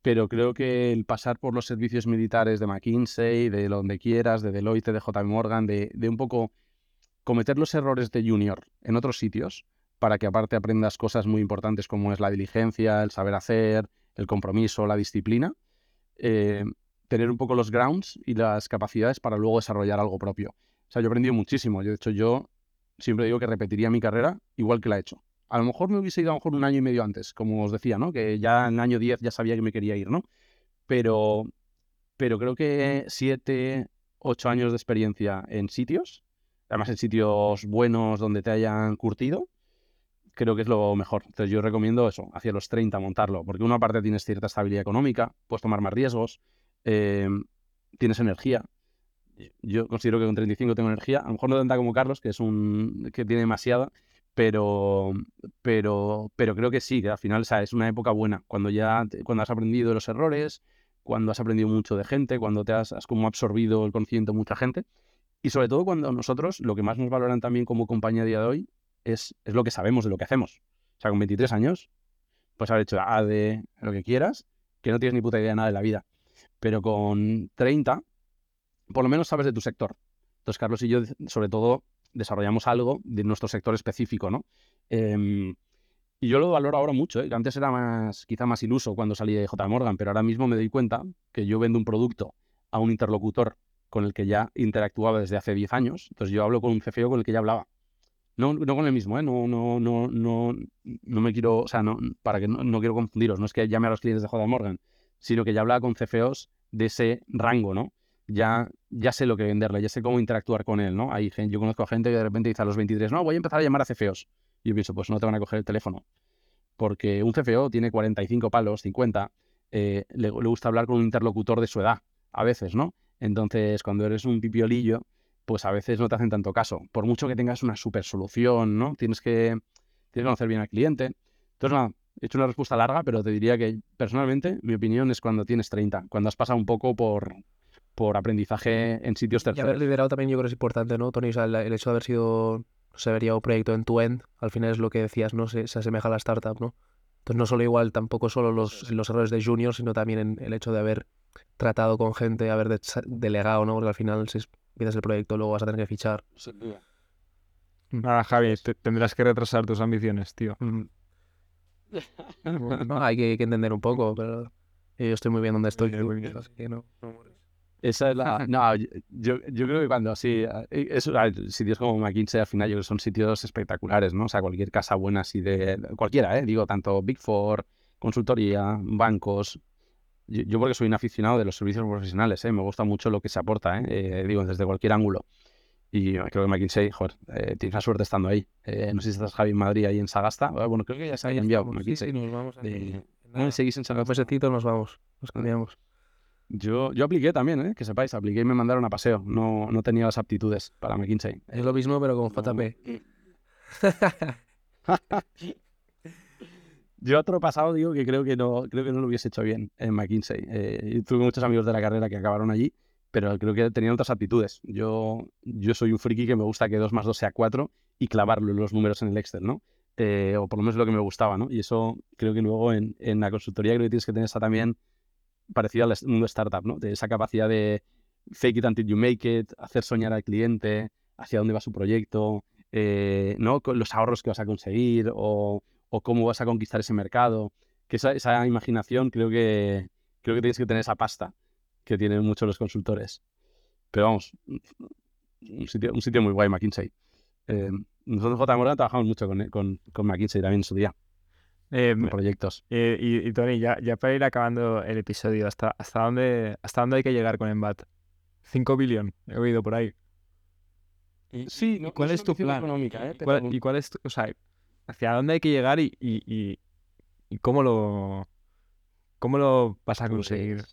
pero creo que el pasar por los servicios militares de McKinsey, de donde quieras, de Deloitte, de JP Morgan, de un poco cometer los errores de junior en otros sitios, para que aparte aprendas cosas muy importantes como es la diligencia, el saber hacer, el compromiso, la disciplina, eh, tener un poco los grounds y las capacidades para luego desarrollar algo propio. O sea, yo he aprendido muchísimo. Yo, de hecho, yo siempre digo que repetiría mi carrera igual que la he hecho. A lo mejor me hubiese ido a lo mejor un año y medio antes, como os decía, ¿no? Que ya en el año 10 ya sabía que me quería ir, ¿no? Pero, pero creo que siete, ocho años de experiencia en sitios, además en sitios buenos donde te hayan curtido, creo que es lo mejor. Entonces yo recomiendo eso, hacia los 30 montarlo, porque una parte tienes cierta estabilidad económica, puedes tomar más riesgos, eh, tienes energía, yo considero que con 35 tengo energía, a lo mejor no tanta como Carlos, que es un que tiene demasiada, pero, pero, pero creo que sí, que al final es una época buena, cuando ya cuando has aprendido de los errores, cuando has aprendido mucho de gente, cuando te has, como absorbido el conocimiento de mucha gente, y sobre todo cuando nosotros lo que más nos valoran también como compañía a día de hoy es, es lo que sabemos de lo que hacemos. O sea, con 23 años, pues haber hecho A de lo que quieras, que no tienes ni puta idea de nada de la vida. Pero con 30 por lo menos sabes de tu sector. Entonces, Carlos y yo, sobre todo, desarrollamos algo de nuestro sector específico, ¿no? Em, y yo lo valoro ahora mucho, ¿eh? Antes era más, quizá más iluso cuando salí de J. Morgan, pero ahora mismo me doy cuenta que yo vendo un producto a un interlocutor con el que ya interactuaba desde hace 10 años. Entonces yo hablo con un CFO con el que ya hablaba. No, no con el mismo, ¿eh? No, no, no, no, no me quiero, o sea, no, para que no, no quiero confundiros, no es que llame a los clientes de J. Morgan, sino que ya hablaba con CFOs de ese rango, ¿no? ya, ya sé lo que venderle, ya sé cómo interactuar con él, ¿no? Hay gente, yo conozco a gente que de repente dice a los 23, no, voy a empezar a llamar a CFOs. Y yo pienso, pues no te van a coger el teléfono. Porque un CFO tiene 45 palos, 50, eh, le, gusta hablar con un interlocutor de su edad, a veces, ¿no? Entonces, cuando eres un pipiolillo, pues a veces no te hacen tanto caso. Por mucho que tengas una super solución, ¿no? Tienes que, tienes que conocer bien al cliente. Entonces, nada, he hecho una respuesta larga, pero te diría que personalmente mi opinión es cuando tienes 30, cuando has pasado un poco por, por aprendizaje en sitios terceros. Y haber liderado también yo creo que es importante, ¿no, Tony? O sea, el, hecho de haber sido, no sé, vería un proyecto en tu end, al final es lo que decías, ¿no? Se, se, asemeja a la startup, ¿no? Entonces no solo igual, tampoco solo los, los errores de junior, sino también en el hecho de haber tratado con gente, haber delegado, ¿no? Porque al final si empiezas el proyecto luego vas a tener que fichar. Nada, Javi, tendrás que retrasar tus ambiciones, tío. Mm. no, hay que, que, entender un poco, pero yo estoy muy bien donde estoy. Así que no, no esa es la. No, yo, yo creo que cuando así. Eh, eso, sitios como McKinsey al final yo creo que son sitios espectaculares, ¿no? O sea, cualquier casa buena así de. Cualquiera, ¿eh? Digo, tanto Big Four, consultoría, bancos. Yo, porque soy un aficionado de los servicios profesionales, ¿eh? Me gusta mucho lo que se aporta, ¿eh? eh digo, desde cualquier ángulo. Y creo que McKinsey, joder, eh, tienes la suerte estando ahí. Eh, no sé si estás Javi en Madrid ahí en Sagasta. Ah, bueno, creo que ya se había enviado McKinsey. Sí, sí, nos vamos. A... seguís en Sagasta. nos vamos, nos cambiamos. Yo, yo apliqué también, ¿eh? que sepáis, apliqué y me mandaron a paseo. No, no tenía las aptitudes para McKinsey. Es lo mismo, pero con JP. yo otro pasado digo que creo que no, creo que no lo hubiese hecho bien en McKinsey. Eh, tuve muchos amigos de la carrera que acabaron allí, pero creo que tenían otras aptitudes. Yo, yo soy un friki que me gusta que 2 más 2 sea 4 y clavarlo los números en el Excel, ¿no? Eh, o por lo menos lo que me gustaba, ¿no? Y eso creo que luego en, en la consultoría creo que tienes que tener esa también parecido al mundo startup, ¿no? De esa capacidad de fake it until you make it, hacer soñar al cliente, hacia dónde va su proyecto, eh, ¿no? Los ahorros que vas a conseguir o, cómo vas a conquistar ese mercado. Que esa, imaginación creo que, creo que tienes que tener esa pasta que tienen muchos los consultores. Pero vamos, un sitio, un sitio muy guay, McKinsey. Eh, nosotros, J. Morgan, trabajamos mucho con, con, con McKinsey también en su día. Eh, proyectos. Eh, y, Tony, ya, ya para ir acabando el episodio, ¿hasta, hasta, dónde, ¿hasta dónde hay que llegar con Embat? 5 billones, he oído por ahí. sí, ¿cuál es tu plan? Económica, ¿eh? ¿Y cuál es tu, o sea, hacia dónde hay que llegar y, y, y, cómo lo cómo lo vas a conseguir?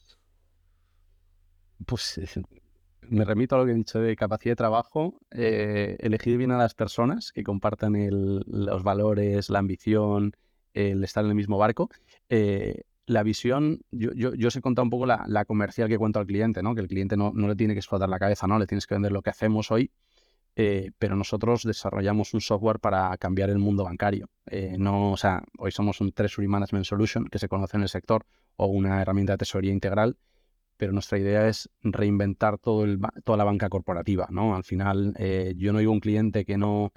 Pues, pues me remito a lo que he dicho de capacidad de trabajo, eh, elegir bien a las personas que compartan el, los valores, la ambición, el estar en el mismo barco. Eh, la visión, yo, yo, yo os he contado un poco la, comercial que cuento al cliente, ¿no? que el cliente no, no, le tiene que explotar la cabeza, no le tienes que vender lo que hacemos hoy, eh, pero nosotros desarrollamos un software para cambiar el mundo bancario. Eh, no, o sea, hoy somos un Treasury Management Solution que se conoce en el sector, o una herramienta de tesorería integral, pero nuestra idea es reinventar todo el, toda la banca corporativa, ¿no? Al final, eh, yo no digo un cliente que no,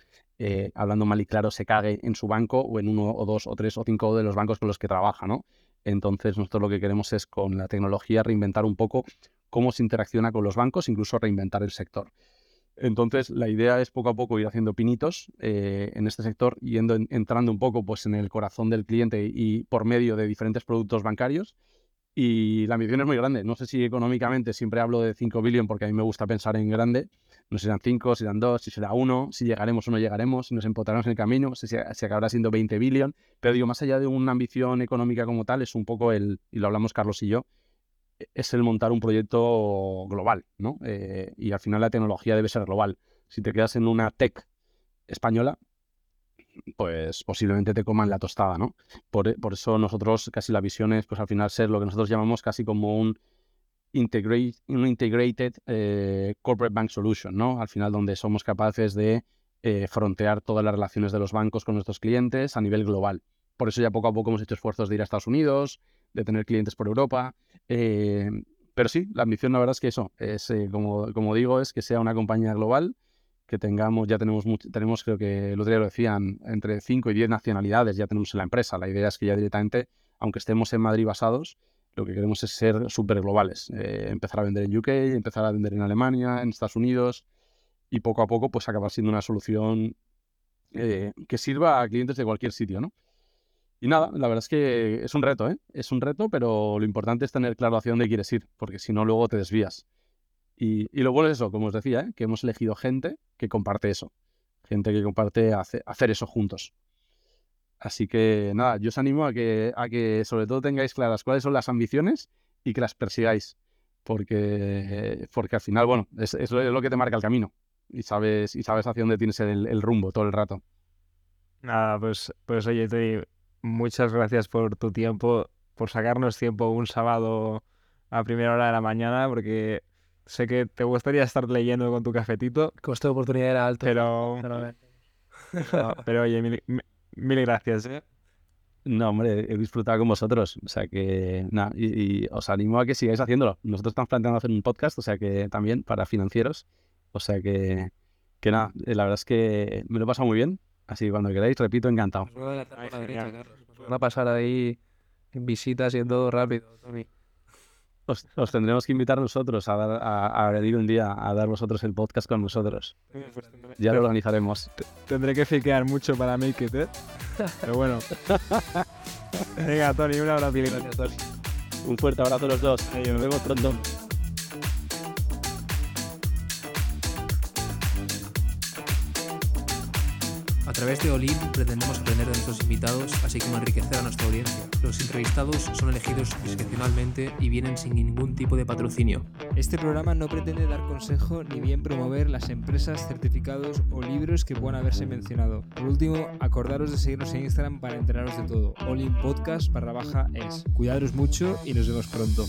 hablando mal y claro, se cague en su banco o en uno o dos o tres o cinco de los bancos con los que trabaja, ¿no? Entonces, nosotros lo que queremos es con la tecnología reinventar un poco cómo se interacciona con los bancos, incluso reinventar el sector. Entonces, la idea es poco a poco ir haciendo pinitos eh, en este sector, yendo entrando un poco pues, en el corazón del cliente y por medio de diferentes productos bancarios. Y la ambición es muy grande. No sé si económicamente siempre hablo de 5 billion porque a mí me gusta pensar en grande. No serán 5, si serán 2, si será 1, si llegaremos o no llegaremos, si nos empotraremos en el camino, si, si acabará siendo 20 billion. Pero digo, más allá de una ambición económica como tal, es un poco el, y lo hablamos Carlos y yo, es el montar un proyecto global, ¿no? Eh, y al final la tecnología debe ser global. Si te quedas en una tech española, pues posiblemente te coman la tostada, ¿no? Por, eso nosotros casi la visión es, pues al final ser lo que nosotros llamamos casi como un, un integrated eh, corporate bank solution, ¿no? Al final donde somos capaces de eh, frontear todas las relaciones de los bancos con nuestros clientes a nivel global. Por eso ya poco a poco hemos hecho esfuerzos de ir a Estados Unidos, de tener clientes por Europa. Eh, pero sí, la ambición la verdad es que eso, es, eh, como, digo, es que sea una compañía global, que tengamos, ya tenemos, tenemos creo que el otro día lo decían, entre 5 y 10 nacionalidades ya tenemos en la empresa. La idea es que ya directamente, aunque estemos en Madrid basados, lo que queremos es ser súper globales. Eh, empezar a vender en UK, empezar a vender en Alemania, en Estados Unidos y poco a poco pues acabar siendo una solución que sirva a clientes de cualquier sitio, ¿no? Y nada, la verdad es que es un reto, ¿eh? Es un reto, pero lo importante es tener claro hacia dónde quieres ir, porque si no, luego te desvías. Y, lo bueno es eso, como os decía, ¿eh? que hemos elegido gente que comparte eso, gente que comparte hacer eso juntos. Así que nada, yo os animo a que, a que sobre todo tengáis claras cuáles son las ambiciones y que las persigáis, porque, porque al final, bueno, es, es lo que te marca el camino y sabes, y sabes hacia dónde tienes el, el rumbo todo el rato. Nada, pues, pues oye, te, muchas gracias por tu tiempo, por sacarnos tiempo un sábado a primera hora de la mañana, porque sé que te gustaría estar leyendo con tu cafetito. costo de oportunidad era alto. Pero, pero, oye, mil, gracias. ¿eh? No, hombre, he disfrutado con vosotros. O sea que, nada, y, os animo a que sigáis haciéndolo. Nosotros estamos planteando hacer un podcast, o sea que también para financieros. O sea que, que nada, la verdad es que me lo he pasado muy bien. Así que cuando queráis, repito, encantado. Van a pasar ahí en visitas y en todo rápido, Os, tendremos que invitar nosotros a, dar, a, venir un día a dar vosotros el podcast con nosotros. Pues ya lo organizaremos. Tendré que fiquear mucho para make it, ¿eh? Pero bueno. Venga, Tony, un abrazo. Gracias, Tony. Un fuerte abrazo a los dos. nos vemos pronto. Través de Olin pretendemos aprender de nuestros invitados, así como enriquecer a nuestra audiencia. Los entrevistados son elegidos discrecionalmente y vienen sin ningún tipo de patrocinio. Este programa no pretende dar consejo ni bien promover las empresas, certificados o libros que puedan haberse mencionado. Por último, acordaros de seguirnos en Instagram para enteraros de todo. Olin Podcast barra baja es. Cuidaros mucho y nos vemos pronto.